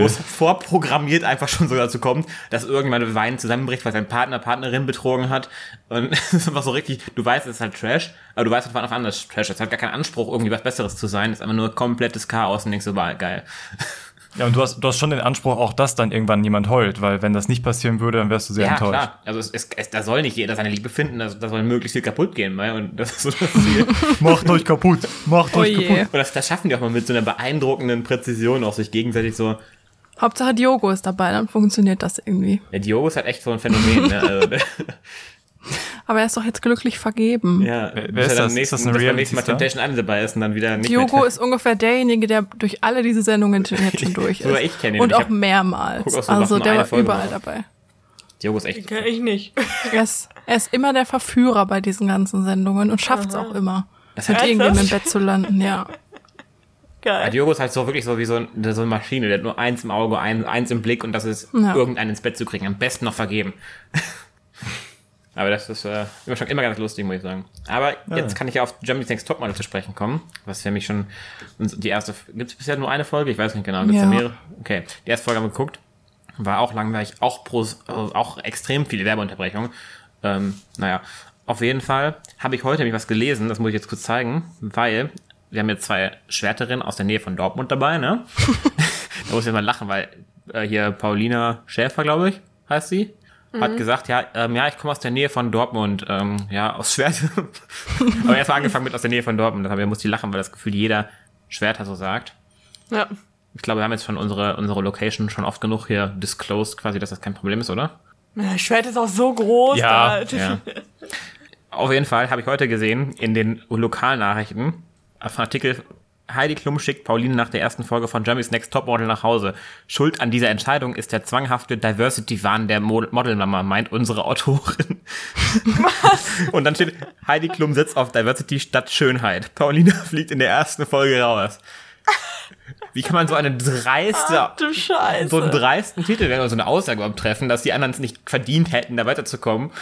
wo es vorprogrammiert einfach schon so dazu kommt, dass irgendwann Wein zusammenbricht, weil sein Partner, Partnerin betrogen hat. Und [LAUGHS] es ist einfach so richtig, du weißt, es ist halt Trash, aber du weißt von Anfang an, dass Trash ist. Es hat gar keinen Anspruch, irgendwie was Besseres zu sein. Es ist einfach nur komplettes Chaos und denkst so, war geil. Ja, und du hast, du hast schon den Anspruch, auch dass dann irgendwann jemand heult, weil wenn das nicht passieren würde, dann wärst du sehr Ja, enttäuscht. klar. Also es, es, es, da soll nicht jeder seine Liebe finden, also, da soll möglichst viel kaputt gehen. weil- Und das ist so das Ziel. [LAUGHS] Macht euch kaputt, macht Oh euch je. kaputt. Und das, das schaffen die auch mal mit so einer beeindruckenden Präzision, auch sich gegenseitig so. Hauptsache Diogo ist dabei, dann funktioniert das irgendwie. Der Diogo ist halt echt so ein Phänomen. ne? also, [LAUGHS] [LAUGHS] Aber er ist doch jetzt glücklich vergeben. ja, Wer- wer ist er dann das? Ist nächsten, das dass beim nächsten Mal? Temptation Island dabei ist und dann wieder nicht Diogo mehr. ist ungefähr derjenige, der durch alle diese Sendungen [LAUGHS] jetzt schon durch ist. Sogar ich kenn ihn. Und auch mehrmals. guck auch so also der war Folge überall mal. dabei. Diogo ist echt. Kenn ich nicht. Er ist, er ist immer der Verführer bei diesen ganzen Sendungen und schafft es auch immer, Das mit hat, irgendwem im? Bett zu landen, ja. ja, Geil. Diogo ist halt so wirklich so wie so, ein, so eine Maschine. Der hat nur eins im Auge, ein, eins im Blick und das ist, Ja. irgendeinen ins Bett zu kriegen. Am besten noch vergeben. Aber das ist äh, immer schon immer ganz lustig, muss ich sagen. Aber jetzt kann ich ja auf Germany's Next Topmodel zu sprechen kommen, was für mich schon die erste. Gibt es bisher nur eine Folge? Ich weiß nicht genau. Gibt's Ja. da mehrere? Okay, die erste Folge haben wir geguckt. War auch langweilig, auch pro, äh, auch extrem viele Werbeunterbrechungen. Ähm, naja, auf jeden Fall habe ich heute nämlich was gelesen, das muss ich jetzt kurz zeigen, weil wir haben jetzt zwei Schwärterinnen aus der Nähe von Dortmund dabei, ne? [LAUGHS] da muss ich mal lachen, weil äh, hier Paulina Schäfer, glaube ich, heißt sie, hat gesagt, ja, ähm, ja, ich komme aus der Nähe von Dortmund, ähm, ja, aus Schwert. [LAUGHS] Aber erstmal angefangen mit aus der Nähe von Dortmund, deshalb musste ich lachen, weil das Gefühl jeder Schwerter so sagt. Ja. Ich glaube, wir haben jetzt schon unsere, unsere Location schon oft genug hier disclosed, quasi, dass das kein Problem ist, oder? Ja, Schwert ist auch so groß. Ja, da- Ja. [LAUGHS] Auf jeden Fall habe ich heute gesehen in den Lokalnachrichten auf einen Artikel Heidi Klum schickt Pauline nach der ersten Folge von Jeremy's Next Topmodel nach Hause. Schuld an dieser Entscheidung ist der zwanghafte Diversity-Wahn der Mo Modelmama, meint unsere Autorin. Was? [LAUGHS] Und dann steht, Heidi Klum sitzt auf Diversity statt Schönheit. Pauline [LAUGHS] fliegt in der ersten Folge raus. Wie kann man so eine dreiste, so einen dreisten Titel, wenn wir so eine Aussage überhaupt treffen, dass die anderen es nicht verdient hätten, da weiterzukommen?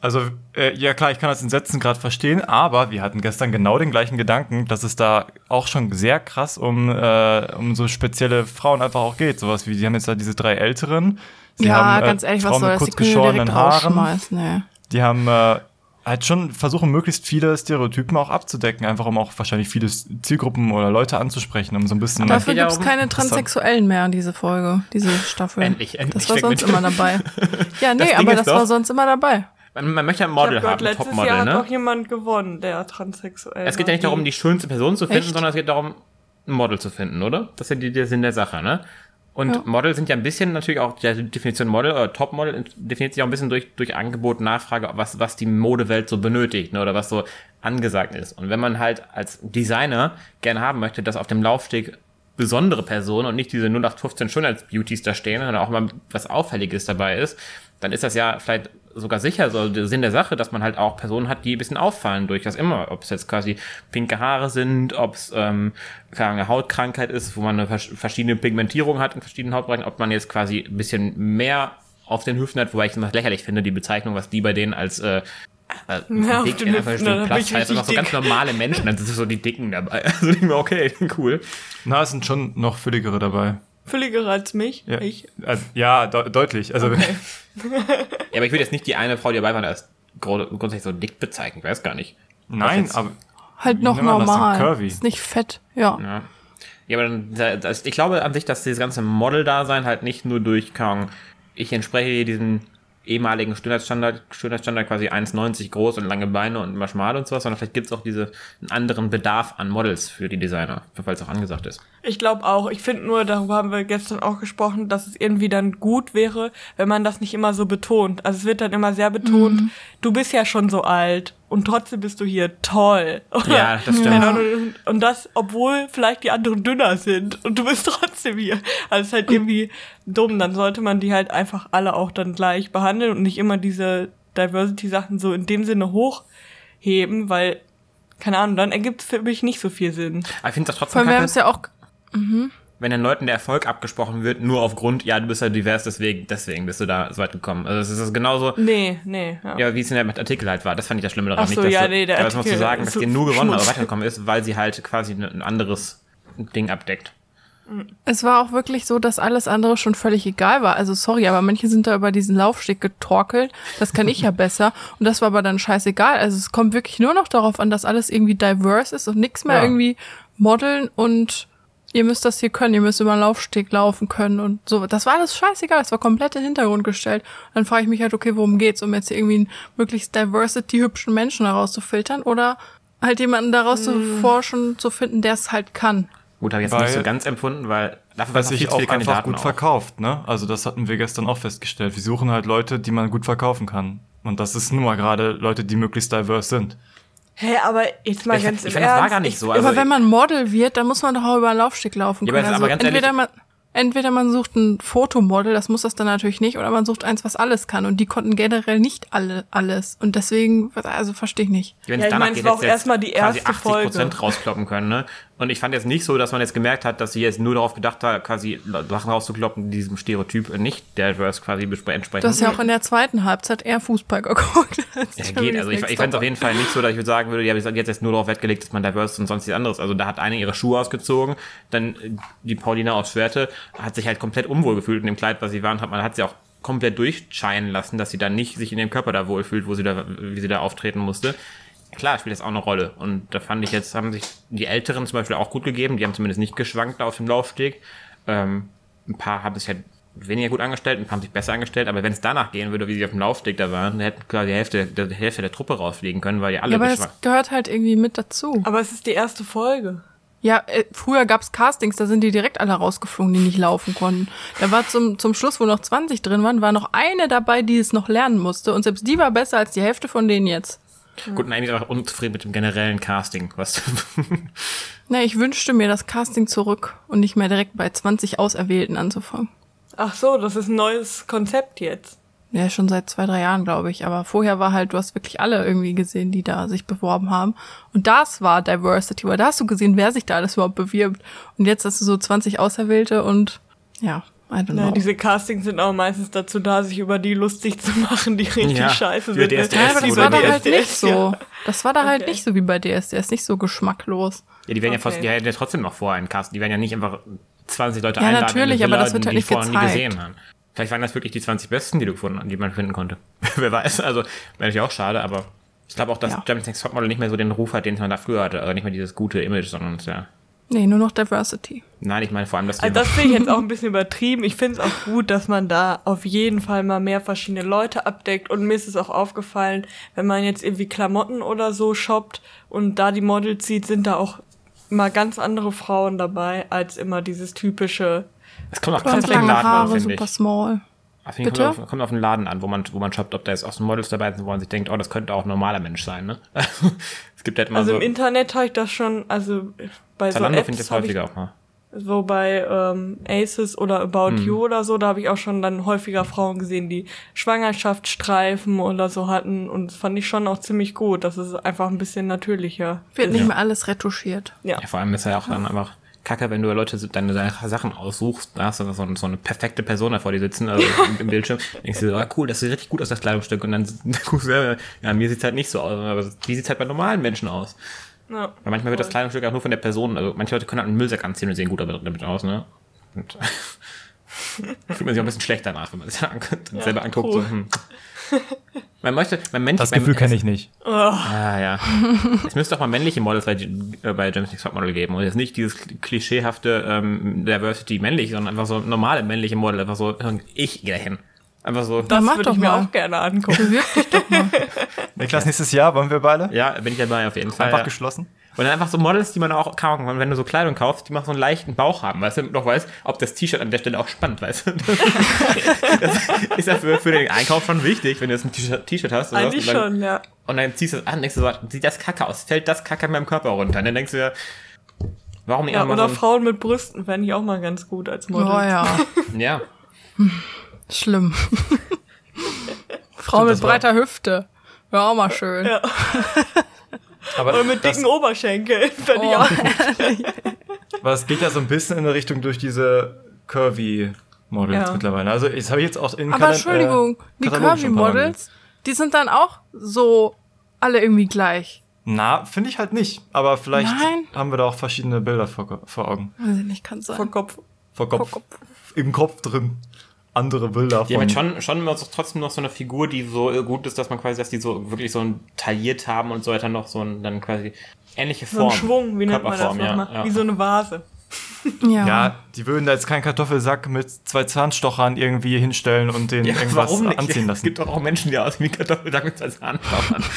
Also, äh, ja klar, ich kann das in Sätzen gerade verstehen, aber wir hatten gestern genau den gleichen Gedanken, dass es da auch schon sehr krass um, äh, um so spezielle Frauen einfach auch geht. Sowas wie, die haben jetzt da diese drei Älteren. Sie ja, haben, äh, ganz ehrlich, was Frauen soll mit das? Die kurz wir geschorenen Haaren. rausschmeißen, ne. Die haben äh, halt schon versuchen, möglichst viele Stereotypen auch abzudecken, einfach um auch wahrscheinlich viele Zielgruppen oder Leute anzusprechen, um so ein bisschen. Dafür gibt's um- keine. Transsexuellen mehr in diese Folge, diese Staffel. Endlich, endlich, Das war sonst immer dabei. [LAUGHS] Ja, nee, Das aber das doch- war sonst immer dabei. Man, man möchte ein Ich Model hab gehört, haben, ein letztes Topmodel, Jahr hat ne? doch jemand gewonnen, der transsexuell Es geht ja war. nicht darum, die schönste Person zu finden, Echt? sondern es geht darum, ein Model zu finden, oder? Das ist ja die, der Sinn der Sache, ne? Und Ja. Model sind ja ein bisschen natürlich auch, die Definition Model oder Topmodel definiert sich auch ein bisschen durch, durch Angebot, Nachfrage, was, was die Modewelt so benötigt, ne? oder was so angesagt ist. Und wenn man halt als Designer gerne haben möchte, dass auf dem Laufsteg besondere Personen und nicht diese 0815 Schönheitsbeauties da stehen, sondern auch mal was Auffälliges dabei ist, dann ist das ja vielleicht sogar sicher so der Sinn der Sache, dass man halt auch Personen hat, die ein bisschen auffallen durch das immer. Ob es jetzt quasi pinke Haare sind, ob es ähm, keine Ahnung, eine Hautkrankheit ist, wo man eine vers verschiedene Pigmentierung hat in verschiedenen Hautbereichen, ob man jetzt quasi ein bisschen mehr auf den Hüften hat, wobei ich es immer lächerlich finde, die Bezeichnung, was die bei denen als äh, äh, [LAUGHS] Ja, dick in Hüften, da bin Platz heißt, einfach so ganz normale Menschen, dann sind so die Dicken dabei. [LAUGHS] Also ich mir, okay, [LAUGHS] cool. Na, es sind schon noch fülligere dabei. Fülliger als mich. Ja, Ich. also, ja de deutlich. Also, [LAUGHS] Ja, aber ich würde jetzt nicht die eine Frau, die dabei war, als grund- grundsätzlich so dick bezeichnen, ich weiß gar nicht. nein, jetzt- aber Halt noch normal. Curvy? Ist nicht fett, ja. Ja. Ja, aber dann, da- das, ich glaube an sich, dass dieses ganze Model-Dasein halt nicht nur durch, Ahnung, ich entspreche hier diesem ehemaligen Schönheitsstandard, Schönheitsstandard quasi 1,90 groß und lange Beine und immer schmal und sowas, sondern vielleicht gibt es auch diese, einen anderen Bedarf an Models für die Designer, es auch angesagt ist. Ich glaube auch. Ich finde nur, darüber haben wir gestern auch gesprochen, dass es irgendwie dann gut wäre, wenn man das nicht immer so betont. Also es wird dann immer sehr betont, du bist ja schon so alt und trotzdem bist du hier toll. [LAUGHS] Ja, das stimmt. Ahnung, Und und das, obwohl vielleicht die anderen dünner sind und du bist [LAUGHS] trotzdem hier. Also es ist halt irgendwie dumm. Dann sollte man die halt einfach alle auch dann gleich behandeln und nicht immer diese Diversity-Sachen so in dem Sinne hochheben, weil, keine Ahnung, dann ergibt es für mich nicht so viel Sinn. Aber ich finde das Vor trotzdem allem, wir haben es ja auch, wenn den Leuten der Erfolg abgesprochen wird, nur aufgrund, ja, du bist ja divers, deswegen, deswegen bist du da so weit gekommen. Also es ist genauso, Nee, nee. Ja. Ja, wie es in dem Artikel halt war. Das fand ich das Schlimme daran. Ach so, nicht, dass ja, du, nee, der aber das muss zu Artikel sagen, dass so die nur gewonnen, aber Schmutz. weitergekommen ist, weil sie halt quasi ein ein anderes Ding abdeckt. es war auch wirklich so, dass alles andere schon völlig egal war. Also sorry, aber manche sind da über diesen Laufsteg getorkelt. Das kann ich ja [LAUGHS] besser. Und das war aber dann scheißegal. Also es kommt wirklich nur noch darauf an, dass alles irgendwie diverse ist und nichts mehr Ja. irgendwie modeln und ihr müsst das hier können, ihr müsst über den Laufsteg laufen können und so. Das war alles scheißegal, das war komplett in den Hintergrund gestellt. Dann frage ich mich halt, okay, worum geht's, um jetzt irgendwie einen möglichst diversity hübschen Menschen herauszufiltern oder halt jemanden daraus zu forschen, zu finden, der es halt kann. Gut, habe ich jetzt Weil- nicht so ganz empfunden, weil dafür was sich auch viele einfach Kandidaten gut auch. verkauft, ne? Also das hatten wir gestern auch festgestellt. Wir suchen halt Leute, die man gut verkaufen kann. Und das ist nun mal gerade Leute, die möglichst diverse sind. Hä, aber jetzt mal Ich- ganz ich im find, das war Ernst. gar nicht ich, so. Also aber wenn man Model wird, dann muss man doch auch über den Laufsteg laufen Ja, aber können. jetzt- aber also ganz entweder ehrlich- man entweder man sucht ein Fotomodel, das muss das dann natürlich nicht, oder man sucht eins, was alles kann. Und die konnten generell nicht alle alles. Und deswegen, also verstehe ich nicht. Wenn Ja, ich danach mein, es war auch jetzt erstmal die quasi erste 80 Prozent Folge. rauskloppen können, ne? Und ich fand jetzt nicht so, dass man jetzt gemerkt hat, dass sie jetzt nur darauf gedacht hat, quasi Sachen rauszukloppen, die diesem Stereotyp nicht diverse quasi entsprechen. Du hast ja auch in der zweiten Halbzeit eher Fußball geguckt. [LAUGHS] Ja, geht. Also ich, ich fand es auf jeden Fall nicht so, dass ich würde sagen würde, ja, wir sind jetzt nur darauf Wert gelegt, dass man diverse ist und sonst nichts anderes. Also da hat eine ihre Schuhe ausgezogen, dann die Paulina aus Schwerte hat sich halt komplett unwohl gefühlt in dem Kleid, was sie war und hat, man hat sie auch komplett durchscheinen lassen, dass sie dann nicht sich in dem Körper da wohlfühlt, wo sie da, wie sie da auftreten musste. Klar, spielt das auch eine Rolle. Und da fand ich jetzt, haben sich die Älteren zum Beispiel auch gut gegeben. Die haben zumindest nicht geschwankt auf dem Laufsteg. Ähm, ein paar haben sich halt weniger gut angestellt, ein paar haben sich besser angestellt. Aber wenn es danach gehen würde, wie sie auf dem Laufsteg da waren, dann hätten quasi die Hälfte, die Hälfte der Truppe rausfliegen können, weil die alle Ja, aber geschwankt das gehört halt irgendwie mit dazu. aber es ist die erste Folge. Ja, äh, früher gab's Castings, da sind die direkt alle rausgeflogen, die nicht laufen konnten. Da war zum, zum Schluss, wo noch 20 drin waren, war noch eine dabei, die es noch lernen musste. Und selbst die war besser als die Hälfte von denen jetzt. Gut, und eigentlich auch unzufrieden mit dem generellen Casting. Was [LAUGHS] Na, ich wünschte mir das Casting zurück und nicht mehr direkt bei 20 Auserwählten anzufangen. Ach so, das ist ein neues Konzept jetzt. Ja, schon seit zwei, drei Jahren, glaube ich. Aber vorher war halt, du hast wirklich alle irgendwie gesehen, die da sich beworben haben. Und das war Diversity, weil da hast du gesehen, wer sich da alles überhaupt bewirbt. Und jetzt hast du so 20 Auserwählte und ja, I don't Ja, know. diese Castings sind auch meistens dazu da, sich über die lustig zu machen, die richtig Ja, scheiße sind. DSDS ja, aber das war da halt nicht so. ja. Das war da halt Okay. nicht so wie bei DSDS, nicht so geschmacklos. Ja, die werden ja, Okay. fast, die ja trotzdem noch vorher einen Cast. Die werden ja nicht einfach 20 Leute Ja, einladen. natürlich, in eine aber das wird halt nicht vorher nie gezeigt. Vielleicht waren das wirklich die 20 besten, die du gefunden, die man finden konnte. [LAUGHS] Wer weiß, also wäre natürlich auch schade, aber ich glaube auch, dass Ja. Germany's Next Topmodel nicht mehr so den Ruf hat, den man da früher hatte. Also nicht mehr dieses gute Image, sondern ja. Nee, nur noch Diversity. Nein, ich meine vor allem, dass Also das finde ich jetzt auch ein bisschen übertrieben. Ich finde es auch gut, dass man da auf jeden Fall mal mehr verschiedene Leute abdeckt. Und mir ist es auch aufgefallen, wenn man jetzt irgendwie Klamotten oder so shoppt und da die Models sieht, sind da auch mal ganz andere Frauen dabei, als immer dieses typische. Es kommt auch Ganz auf den Laden an, finde ich. super small. Jeden Bitte? Kommt, auf, kommt auf den Laden an, wo man, wo man shoppt, ob da jetzt auch so Models dabei sind, wo man sich denkt, oh, das könnte auch ein normaler Mensch sein, ne? [LAUGHS] es gibt halt immer Also so. im Internet habe ich das schon, also bei so Zalando finde ich Apps das hab ich häufiger auch mal. So bei ähm, Aces oder About You oder so, da habe ich auch schon dann häufiger Frauen gesehen, die Schwangerschaftsstreifen oder so hatten. Und das fand ich schon auch ziemlich gut. Das ist einfach ein bisschen natürlicher. Wird nicht mehr alles retuschiert. Ja. Ja, vor allem ist ja auch dann einfach kacke, wenn du Leute deine Sachen aussuchst, da hast du so, so eine perfekte Person da vor dir sitzen, also im, [LAUGHS] im Bildschirm. Denkst du, so, ah, cool, das sieht richtig gut aus, das Kleidungsstück. Und dann [LAUGHS] guckst du selber, ja, mir sieht's halt nicht so aus, aber wie sieht's halt bei normalen Menschen aus? Ja. Weil manchmal wird das. Kleidungsstück auch nur von der Person, also manche Leute können halt einen Müllsack anziehen und sehen gut damit damit aus, ne? Und [LAUGHS] fühlt man sich auch ein bisschen schlecht danach, wenn man sich dann und Ja, selber anguckt. cool. So, hm. Man möchte, man Mensch, Das Gefühl kenne ich nicht. Ah, ja. es müsste auch mal männliche Models bei, äh, bei James Next Topmodel geben und jetzt nicht dieses klischeehafte ähm, Diversity männlich, sondern einfach so normale männliche Model, einfach so, ich gehe dahin. Einfach so, Das mach würde doch ich mir mal. auch gerne angucken. Bewirb dich doch mal. Niklas, nächstes Jahr wollen wir beide? ja, bin ich dabei auf jeden Fall. Einfach ja. geschlossen? Und dann einfach so Models, die man auch kaufen kann, wenn du so Kleidung kaufst, die machen so einen leichten Bauch haben, weißt du, damit du noch weißt, ob das T-Shirt an der Stelle auch spannt, weißt du. [LAUGHS] das ist ja für, für den Einkauf schon wichtig, wenn du jetzt ein T-Shirt hast. oder was, Eigentlich und dann, schon, ja. Und dann ziehst du es an, denkst du so, sieht das kacke aus, fällt das kacke an meinem Körper runter. Und dann denkst du ja, warum nicht ja oder so Frauen mit Brüsten fände ich auch mal ganz gut als Model. Oh ja, [LAUGHS] Ja, schlimm. [LAUGHS] Frau mit das war- breiter Hüfte. Wäre auch mal schön. Ja. Aber Oder mit das, dicken Oberschenkeln [LAUGHS] fände ich Oh. auch aber es geht ja so ein bisschen in eine Richtung durch diese Curvy-Models Ja. mittlerweile. Also, das habe ich jetzt auch in Aber Kalen- Entschuldigung, äh, die Mal Curvy-Models, die sind dann auch so alle irgendwie gleich. Na, finde ich halt nicht. Aber vielleicht Nein. haben wir da auch verschiedene Bilder vor, vor Augen. Weiß ich nicht, kann sein. vor Kopf. Vor Kopf. Kopf. Im Kopf drin. Andere Bilder die haben von. jetzt schon, schon immer so, trotzdem noch so eine Figur, die so äh, gut ist, dass man quasi, dass die so wirklich so ein tailliert haben und so weiter noch so ein, dann quasi ähnliche So Form. ein Schwung, wie nennt man das ja, nochmal? ja. Wie so eine Vase. Ja. ja, die würden da jetzt keinen Kartoffelsack mit zwei Zahnstochern irgendwie hinstellen und den Ja, irgendwas warum nicht? anziehen Es lassen. gibt doch auch Menschen, die aussehen wie Kartoffelsack mit zwei Zahnstochern. [LAUGHS]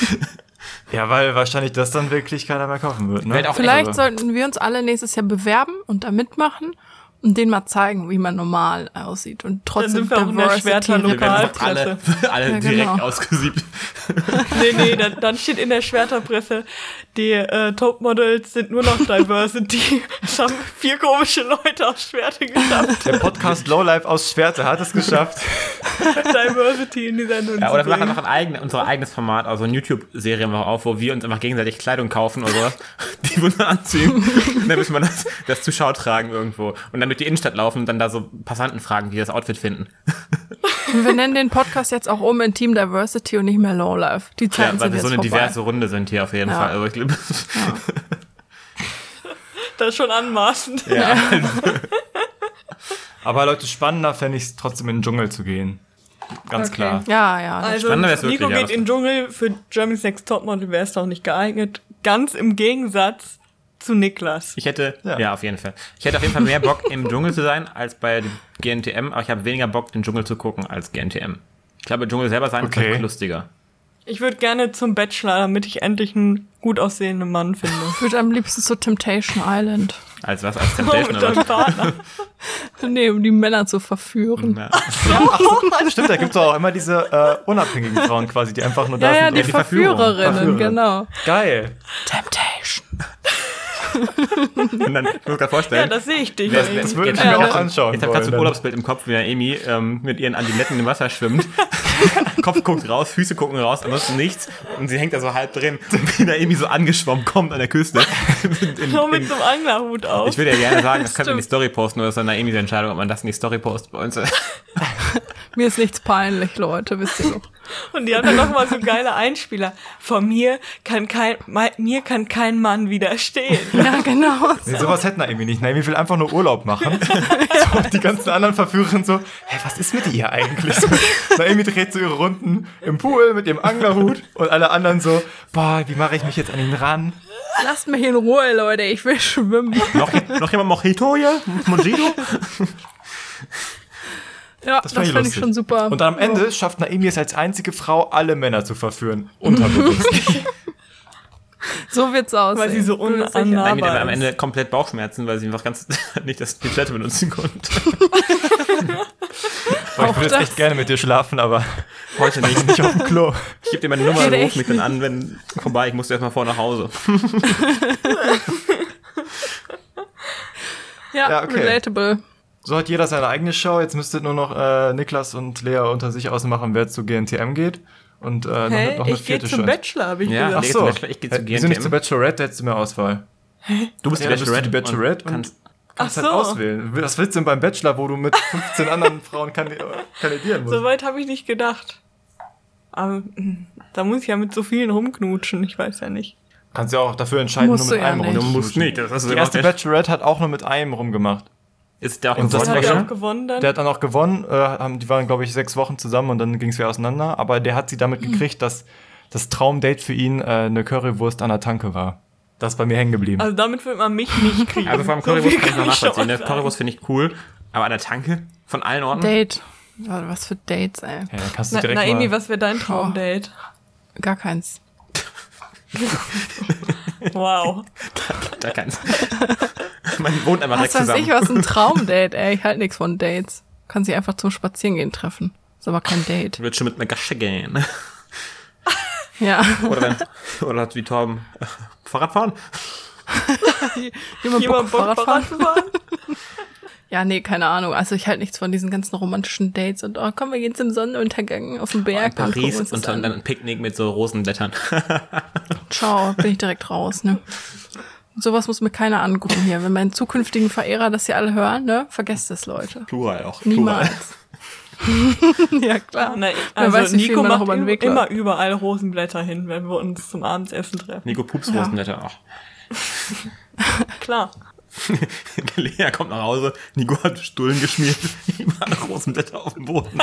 Ja, weil wahrscheinlich das dann wirklich keiner mehr kaufen wird. Ne? Vielleicht Also, sollten wir uns alle nächstes Jahr bewerben und da mitmachen und denen mal zeigen, wie man normal aussieht und trotzdem sind wir auch in der Schwerter Wir werden lokal- einfach alle, [LAUGHS] alle Ja, direkt genau. ausgesiebt. [LAUGHS] Nee, nee, dann, dann steht in der Schwerterpresse, die äh, Topmodels sind nur noch Diversity. [LAUGHS] Es haben vier komische Leute aus Schwerte geschafft, der Podcast Lowlife aus Schwerte hat es geschafft. Diversity in die Sendung Ja, oder wir machen einfach ein eigen, unser eigenes Format, also eine YouTube-Serie einfach auf, wo wir uns einfach gegenseitig Kleidung kaufen oder sowas, die wir dann anziehen. Und dann müssen wir das, das zur Schau tragen irgendwo. Und dann durch die Innenstadt laufen und dann da so Passanten fragen, die das Outfit finden. Und wir nennen den Podcast jetzt auch um in Team Diversity und nicht mehr Lowlife. Die Ja, Zeiten weil sind wir jetzt so eine vorbei. diverse Runde sind hier auf jeden Ja. Fall. Also ich glaube, [LAUGHS] Das ist schon anmaßend. ja. [LAUGHS] Aber Leute, spannender fände ich es trotzdem in den Dschungel zu gehen. Ganz Okay. klar. Ja, ja. Also, Spannender wär's wirklich, Nico ja, geht in den Dschungel, für Germany's Next Topmodel wäre es doch nicht geeignet. Ganz im Gegensatz zu Niklas. Ich hätte, ja. Ja. auf jeden Fall. Ich hätte auf jeden Fall mehr Bock, im Dschungel zu sein, als bei GNTM, aber ich habe weniger Bock, den Dschungel zu gucken, als GNTM. Ich glaube, Dschungel selber sein ist Okay. halt lustiger. Ich würde gerne zum Bachelor, damit ich endlich einen gut aussehenden Mann finde. Ich würde am liebsten zu Temptation Island. Als was? Als Oh, Temptation [LAUGHS] oder deinem Partner. [LAUGHS] Nee, um die Männer zu verführen. Ach, [LAUGHS] stimmt, da gibt es auch immer diese äh, unabhängigen Frauen quasi, die einfach nur da Ja, ja, sind. die und- Verführerinnen, Verführer. genau. Geil. Temptation. Und dann, ich muss mir gerade Ja, vorstellen, das sehe ich dich. Das-. Das würde ich Jetzt- mir Ja. auch anschauen. Jetzt habe ich gerade so ein. Urlaubsbild im Kopf, wie der Amy ähm, mit ihren Adiletten im Wasser schwimmt. [LAUGHS] [LAUGHS] Kopf guckt raus, Füße gucken raus, ansonsten nichts. Und sie hängt da so halb drin. Und [LAUGHS] wie der Amy so angeschwommen kommt an der Küste. [LAUGHS] In, Nur mit in, so einem Anglerhut auf. ich würde ja gerne sagen, das könnte man in die. Story posten, nur das ist dann eine Amy's Entscheidung, ob man das in die Story postet bei uns. Mir ist nichts peinlich, Leute, wisst ihr doch. Und die hat dann noch mal so geile Einspieler. Von mir kann kein, mir kann kein Mann widerstehen. Ja, genau. Nee, sowas hätte Naomi nicht. Naomi will einfach nur Urlaub machen. so, und die ganzen anderen Verführerinnen so, hä, was ist mit ihr eigentlich? So, Naomi dreht so ihre Runden im Pool mit ihrem Anglerhut und alle anderen so, boah, wie mache ich mich jetzt an ihn ran? Lasst mich in Ruhe, Leute, ich will schwimmen. noch, noch jemand Mojito hier? Mojito? Ja, das, fand ich fand ich lustig. schon super. Und dann am Ende schafft Naomi es als einzige Frau, alle Männer zu verführen. Unterbewusst. [LAUGHS] so wird's aussehen. Weil sie so wir haben am ist. Ende komplett Bauchschmerzen, weil sie einfach ganz [LAUGHS] nicht das Toilette benutzen konnte. Boah, ich Auch würde jetzt echt gerne mit dir schlafen, aber Heute nicht. nicht auf dem Klo. Ich gebe dir meine Nummer, du ruf mich dann an, wenn vorbei, ich muss erstmal vor nach Hause. [LAUGHS] Ja, Ja, okay. relatable. So hat jeder seine eigene Show. Jetzt müsstet nur noch äh, Niklas und Lea unter sich ausmachen, wer zu GNTM geht. Und äh, noch, Hä? noch eine Ich gehe vierte zum Show. Bachelor, habe ich Ja, gesagt. Ach so. zum Bachelor, ich geh zu Hä, Wieso nicht zur GNTM? Bachelorette, da hättest du mehr Auswahl. Du bist Ja, die dann bist du die Bachelorette, Bachelorette und und kannst, kannst Ach halt so. auswählen. Was willst du denn beim Bachelor, wo du mit 15 anderen Frauen kandi kandidieren musst? So weit habe ich nicht gedacht. Aber mm, da muss ich ja mit so vielen rumknutschen. Ich weiß ja nicht. Kannst ja auch dafür entscheiden, Musst nur mit du ja einem nicht. du musst nicht. Das ist Die erste Bachelorette hat auch nur mit einem rumgemacht. Ist der auch Und das hat er schon- auch gewonnen dann. Der hat dann auch gewonnen, äh, haben, die waren, glaube ich, sechs Wochen zusammen und dann ging es wieder auseinander. Aber der hat sie damit gekriegt, dass das Traumdate für ihn äh, eine Currywurst an der Tanke war. Das ist bei mir hängen geblieben. also damit wird man mich nicht [LAUGHS] kriegen. Also vor allem So Currywurst viel kann ich noch nachvollziehen. sagen. Currywurst finde ich cool, aber an der Tanke von allen Orten. Date. Ja, Was für Dates, ey. ja, kannst du Na, direkt Naomi, mal, was wäre dein Traumdate? Gar keins. [LAUGHS] Wow. [LAUGHS] Da kannst Man wohnt einfach Was direkt weiß ich, zusammen. was ein Traumdate, ey. Ich halte nichts von Dates. Kann sie einfach zum Spazierengehen treffen. Ist aber kein Date. Wird schon mit einer Gasche gehen. Ja. [LAUGHS] Oder, dann, oder [LAUGHS] hat wie Torben äh, [LAUGHS] Fahrrad fahren. Jemand Bock Bock Fahrrad zu fahren? Ja, nee, keine Ahnung. Also ich halte nichts von diesen ganzen romantischen Dates und oh, komm, wir gehen zum Sonnenuntergang auf den Berg. In und gucken Paris uns das und dann, an. dann ein Picknick mit so Rosenblättern. Ciao, bin ich direkt raus, ne? Sowas muss mir keiner angucken hier. Wenn meine zukünftigen Verehrer das hier alle hören, ne? Vergesst es, Leute. Plural auch. Niemals. [LAUGHS] ja, klar. Na, also weiß, Nico macht über immer läuft. überall Rosenblätter hin, wenn wir uns zum Abendessen treffen. Nico Pups Rosenblätter auch. [LAUGHS] Klar. [LAUGHS] Lea kommt nach Hause, Nico hat Stullen geschmiert, überall Rosenblätter auf dem Boden.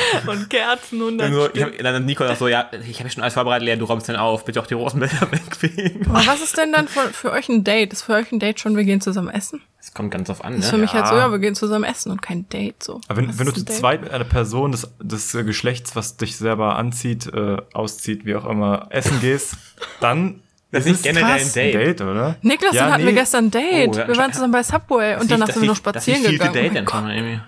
[LAUGHS] Und Kerzen 100 Dann, so, ich hab, dann hat Nico gesagt so, ja, ich habe schon alles vorbereitet, Lea, du räumst dann auf, bitte auch die Rosenblätter [LAUGHS] wegfegen. Aber was ist denn dann für, für euch ein Date? Ist für euch ein Date schon, wir gehen zusammen essen? Das kommt ganz auf an, Ist für ne? mich halt so, ja, wir gehen zusammen essen und kein Date so. Aber wenn, wenn du ist zu ein Date? zweit mit einer Person des, des äh, Geschlechts, was dich selber anzieht, äh, auszieht, wie auch immer, essen gehst, [LAUGHS] dann Das ist nicht generell ein fast Date. oder? Niklas, Ja, dann hatten nee. wir gestern ein Date. Oh, ja, wir waren zusammen bei Subway und danach sind wir noch spazieren das gegangen. Date Oh dann Amy.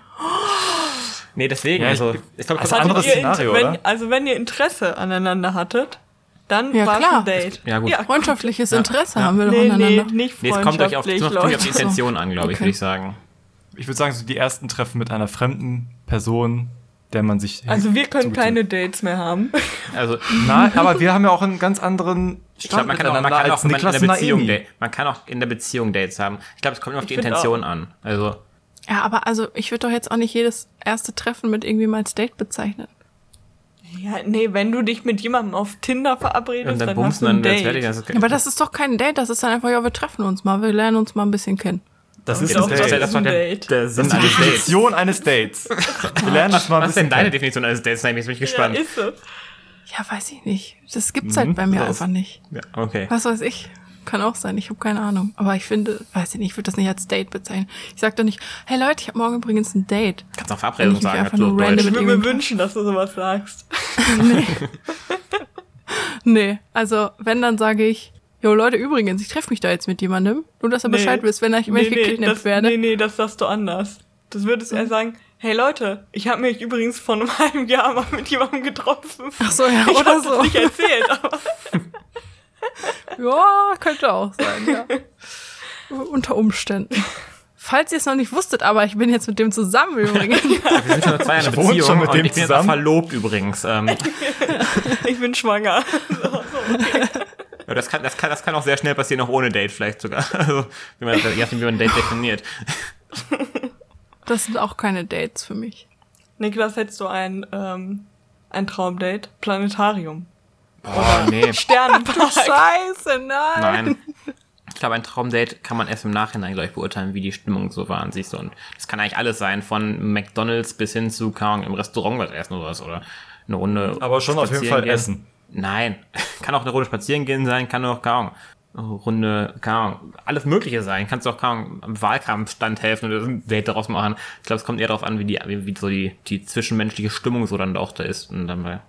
Nee, deswegen, Ja, ich- also, ich glaube, also also anderes ihr Szenario, wenn, oder? Also wenn ihr Interesse aneinander hattet, dann Ja, war klar. ein Date. Ja, gut. Freundschaftliches Interesse haben wir doch Nee, nee, nicht Nee, es kommt euch auf, es kommt auf die. Intention an, glaube ich, Okay. würde ich sagen. Ich würde sagen, so die ersten Treffen mit einer fremden Person, der man sich. Also wir können keine Dates mehr haben. Also, Nein, aber wir haben ja auch einen ganz anderen ich glaube, man kann auch, man kann auch in der Beziehung man kann auch in der Beziehung Dates haben. Ich glaube, es kommt immer auf die Intention an. Also, Ja, aber also ich würde doch jetzt auch nicht jedes erste Treffen mit irgendwie mal als Date bezeichnen. Ja, nee, wenn du dich mit jemandem auf Tinder verabredest, und dann dann, hast bumsen du ein dann, Date. jetzt das. Aber das ist doch kein Date, das ist dann einfach, ja, wir treffen uns mal, wir lernen uns mal ein bisschen kennen. Das ist ist auch ein das- Date. das der, der Sinn Das ist die. Definition eines Dates. Wir lernen das mal ein Was ist denn bisschen deine. Definition eines Dates? Da bin ich ja, gespannt. ist so. Ja, weiß ich nicht. Das gibt's halt bei mir einfach nicht. Ja, okay. Was weiß ich. Kann auch sein, ich habe keine Ahnung. Aber ich finde, weiß ich nicht, ich würde das nicht als Date bezeichnen. Ich sag doch nicht, hey Leute, ich habe morgen übrigens ein Date. Kannst auch Verabredung sagen, einfach nur Deutsch. Ich würde mir wünschen, dass du sowas sagst. [LAUGHS] Nee, also wenn, dann sage ich, Jo Leute, übrigens, ich treffe mich da jetzt mit jemandem. Nur, dass er Bescheid wisst, wenn ich, wenn ich gekidnappt das, werde. Nee, nee, das sagst du anders. Das würdest du eher sagen, hey Leute, ich habe mich übrigens vor [LAUGHS] einem halben Jahr mal mit jemandem getroffen. Ach so, ja, ich oder so. das nicht erzählt, aber [LAUGHS] [LAUGHS] Ja, könnte auch sein, ja. [LAUGHS] Unter Umständen. Falls ihr es noch nicht wusstet, aber ich bin jetzt mit dem zusammen übrigens. [LAUGHS] Wir sind schon zwei wohne Beziehung schon mit dem ich bin zusammen. verlobt übrigens. Ähm, ich bin schwanger. ja, das, kann, das, kann, das kann auch sehr schnell passieren, auch ohne Date vielleicht sogar. Also, wie man, je nachdem, wie man ein Date definiert. Das sind auch keine Dates für mich. Niklas, hättest du ein, ähm, ein Traumdate? Planetarium. Boah, nee. Sternenpark. [LAUGHS] Scheiße, nein. Nein. Ich glaube, ein Traumdate kann man erst im Nachhinein, glaube ich, beurteilen, wie die Stimmung so war an sich. So. Und das kann eigentlich alles sein, von McDonalds bis hin zu keine Ahnung, im Restaurant was essen oder was. Oder eine Runde. Aber schon auf jeden Fall gehen. essen. Nein. [LAUGHS] Kann auch eine Runde spazieren gehen sein, kann auch, keine Ahnung, eine Runde, keine Ahnung, alles Mögliche sein. Kannst auch, keine Ahnung, am Wahlkampfstand helfen oder ein Date daraus machen. Ich glaube, es kommt eher darauf an, wie die, wie, wie so die, die zwischenmenschliche Stimmung so dann auch da ist. Und dann bei,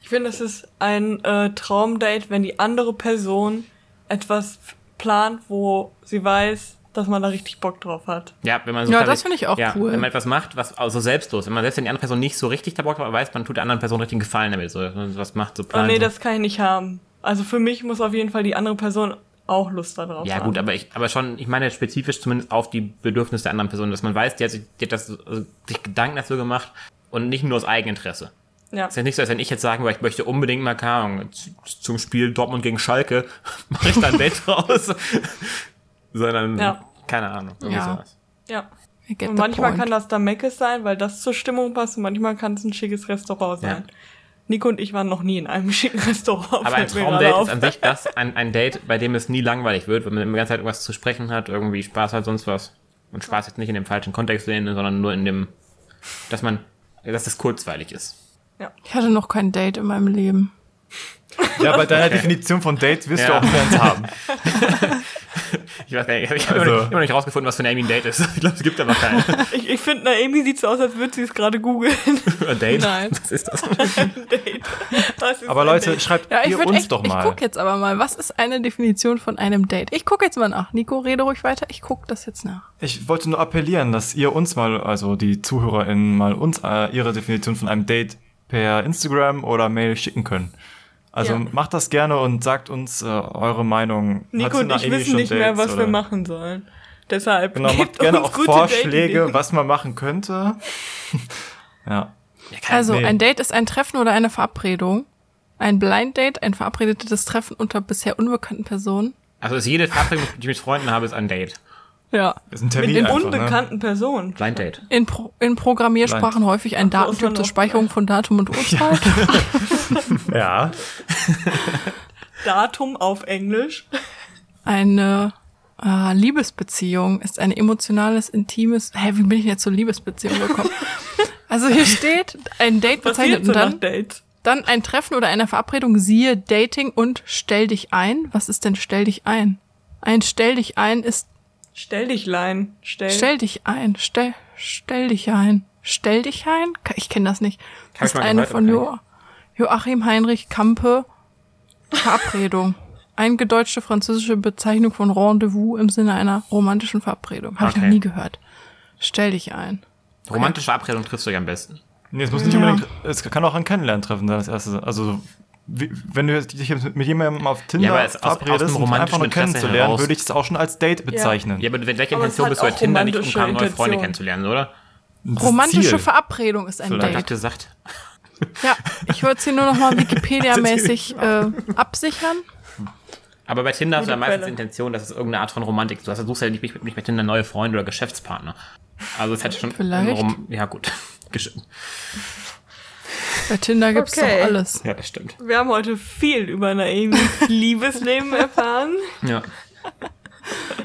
Ich finde, es ist ein äh, Traumdate, wenn die andere Person etwas plant, wo sie weiß, dass man da richtig Bock drauf hat. Ja, wenn man so Ja, das finde ich auch ja, cool. Wenn man etwas macht, was also selbstlos, wenn man selbst wenn die andere Person nicht so richtig da Bock drauf hat, weiß, man tut der anderen Person richtig einen Gefallen damit, so wenn man was macht, so Oh planen. nee, so. das kann ich nicht haben. Also für mich muss auf jeden Fall die andere Person auch Lust darauf ja haben. gut, aber ich, aber schon, ich meine spezifisch zumindest auf die Bedürfnisse der anderen Person, dass man weiß, die hat sich, die hat das, also, sich Gedanken dafür gemacht und nicht nur aus Eigeninteresse. Ja. Es ist ja nicht so, als wenn ich jetzt sagen würde, ich möchte unbedingt mal, keine Ahnung, zu- zum Spiel Dortmund gegen Schalke, [LAUGHS] mache ich da ein Date [LAUGHS] raus. Sondern, Ja. keine Ahnung, irgendwie Ja. sowas. ja. Und manchmal point. kann das da Meckes sein, weil das zur Stimmung passt und manchmal kann es ein schickes Restaurant sein. Ja. Nico und ich waren noch nie in einem [LAUGHS] schicken Restaurant. Aber ein Traumdate ist an sich das, ein, ein Date, bei dem es nie langweilig wird, wenn man die ganze Zeit irgendwas zu sprechen hat, irgendwie Spaß hat, sonst was. Und Spaß jetzt nicht in dem falschen Kontext sehen, sondern nur in dem, dass man, dass es kurzweilig ist. Ich hatte noch kein Date in meinem Leben. Ja, bei deiner Definition von Dates wirst Ja. du auch Fans haben. [LAUGHS] Ich weiß nicht, ich habe Also- immer, noch- nicht rausgefunden, was für eine Amy ein Date ist. [LAUGHS] Ich glaube, es gibt aber keine. [LAUGHS] Ich, ich finde, Naomi sieht so aus, als würde sie es gerade googeln. Ein Date? Nein. Was ist das? Date. Was ist Aber ein Leute, Date? schreibt Ja, ich ihr uns echt, doch ich mal. guck jetzt aber mal, was ist eine Definition von einem Date? Ich gucke jetzt mal nach. Nico, rede ruhig weiter. Ich guck das jetzt nach. Ich wollte nur appellieren, dass ihr uns mal, also die ZuhörerInnen mal uns äh, ihre Definition von einem Date per Instagram oder Mail schicken können. Also Ja. macht das gerne und sagt uns äh, eure Meinung. Nico und ich wissen nicht mehr, Dates was wir oder- machen sollen. Deshalb Genau, gebt macht gerne uns auch gute Vorschläge, was man machen könnte. [LAUGHS] ja. Also, nee. ein Date ist ein Treffen oder eine Verabredung. Ein Blind Date, ein verabredetes Treffen unter bisher unbekannten Personen. Also ist jede Verabredung, die ich mit Freunden habe, ist ein Date. Ja. ist ein Mit Termin den einfach, ne? unbekannten Personen. Blind Date. In, Pro in Programmiersprachen häufig ein Ach Datentyp zur Speicherung von Datum und [LAUGHS] Uhrzeit. Ne? [LAUGHS] Ja. [LAUGHS] Datum auf Englisch. Eine äh, Liebesbeziehung ist ein emotionales, intimes. Hä, wie bin ich denn jetzt zur Liebesbeziehung gekommen? also hier steht ein Date Was bezeichnet und dann, Dates? dann ein Treffen oder eine Verabredung, siehe Dating und stell dich ein. Was ist denn stell dich ein? Ein stell dich ein ist Stell dich Lein. Stell. stell dich ein, stell, stell dich ein, stell dich ein? Ich kenne das nicht. Das ich ist eine gehört, von jo Joachim Heinrich Kampe. Verabredung. Eingedeutschte französische Bezeichnung von Rendezvous im Sinne einer romantischen Verabredung. Habe ich Okay. noch nie gehört. Stell dich ein. Romantische Verabredung triffst du ja am besten. Nee, es muss nicht Ja. unbedingt, es kann auch ein Kennenlerntreffen sein, das erste. Also, wenn du jetzt dich jetzt mit jemandem auf Tinder Ja, verabredest, um einfach nur kennenzulernen, heraus. würde ich es auch schon als Date bezeichnen. Ja, aber mit welcher Intention hat bist du bei Tinder nicht, um keine neue Freunde kennenzulernen, oder? Das Romantische Ziel. Verabredung ist ein Vielleicht. Ich Date. hab gesagt. Ja, ich würde es hier nur noch mal [LAUGHS] Wikipedia-mäßig äh, absichern. Aber bei Tinder hast du ja meistens die Intention, dass es irgendeine Art von Romantik ist. Du hast- suchst ja nicht, nicht bei Tinder neue Freunde oder Geschäftspartner. Also es hat schon Vielleicht. Rom ja gut. [LAUGHS] Bei Tinder gibt's Okay. doch alles. Ja, das stimmt. Wir haben heute viel über Naomis [LAUGHS] Liebesleben erfahren. Ja.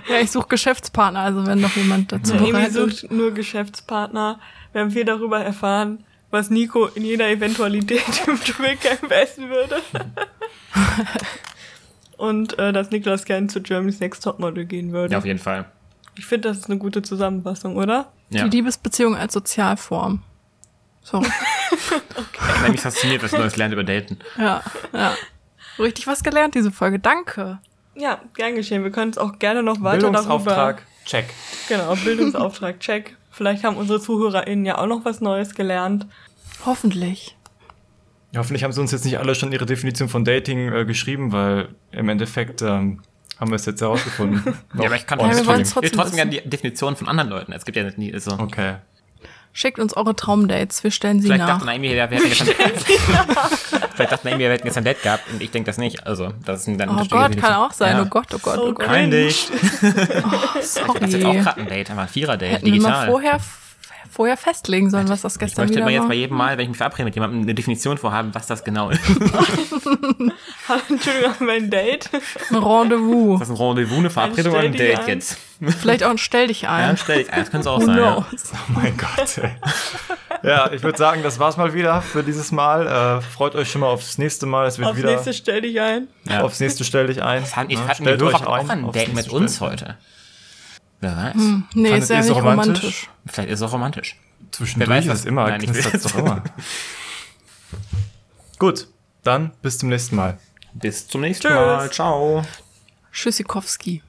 Ja, ich suche Geschäftspartner, also wenn noch jemand dazu Naomi bereit ist. sucht nur Geschäftspartner. Wir haben viel darüber erfahren, was Nico in jeder Eventualität [LAUGHS] im Dschungelcamp essen würde. [LAUGHS] Und äh, dass Niklas gern zu Germany's Next Topmodel gehen ja, würde. auf jeden Fall. ich finde, das ist eine gute Zusammenfassung, oder? Ja. Die Liebesbeziehung als Sozialform. Sorry. Ich bin mich fasziniert, was ich Neues lernt über Daten. Ja, ja. Richtig was gelernt, diese Folge. Danke. Ja, gern geschehen. Wir können es auch gerne noch weiter Bildungsauftrag, darüber. check. Genau, Bildungsauftrag, check. Vielleicht haben unsere ZuhörerInnen ja auch noch was Neues gelernt. Hoffentlich. Ja, hoffentlich haben sie uns jetzt nicht alle schon ihre Definition von Dating äh, geschrieben, weil im Endeffekt ähm, haben wir es jetzt herausgefunden. [LAUGHS] Ja, aber ich kann Ja, wir trotzdem, trotzdem trotzdem gerne die Definition von anderen Leuten. Es gibt ja nie so. Okay. Schickt uns eure Traumdates, wir stellen sie Vielleicht nach. dachte Naomi, wir hätten gestern, [LAUGHS] vielleicht dachte Naomi, wir hätten gestern ein Date gehabt und ich denke das nicht. Also, das sind dann Oh Gott, kann auch sein. Ja. Oh Gott, oh Gott, oh, [LAUGHS] Oh Gott. Kein Date. Sorry. Das ist jetzt auch gerade ein Date, aber ein Vierer-Date, Hätten wir mal digital. vorher, vorher festlegen sollen, was das Ich gestern möchte wieder aber jetzt war. bei jedem Mal, wenn ich mich verabrede mit jemandem, eine Definition vorhaben, was das genau ist. [LAUGHS] Entschuldigung, haben wir ein Date? Ein Rendezvous. Das ist ein Rendezvous, eine Verabredung oder ein Date ein. jetzt? Vielleicht auch ein Stell dich Ja, ein. stell dich ein, das könnte es auch sein. Ja. Oh mein Gott. Ey. [LAUGHS] Ja, ich würde sagen, das war's mal wieder für dieses Mal. Äh, freut euch schon mal aufs nächste Mal. Es wird Aufs wieder nächste stell dich ein. Ja. aufs nächste stell dich ein. Das hatten, ich Ja, hatten euch auch ein Date mit uns heute. Wer weiß. Nee, Fandet ist ja nicht romantisch? romantisch. Vielleicht ist es auch romantisch. Zwischendurch Wer weiß, ist was- es immer, Nein, jetzt- doch immer. Gut, dann bis zum nächsten Mal. Bis zum nächsten Tschüss. Mal. Ciao. Tschüssikowski.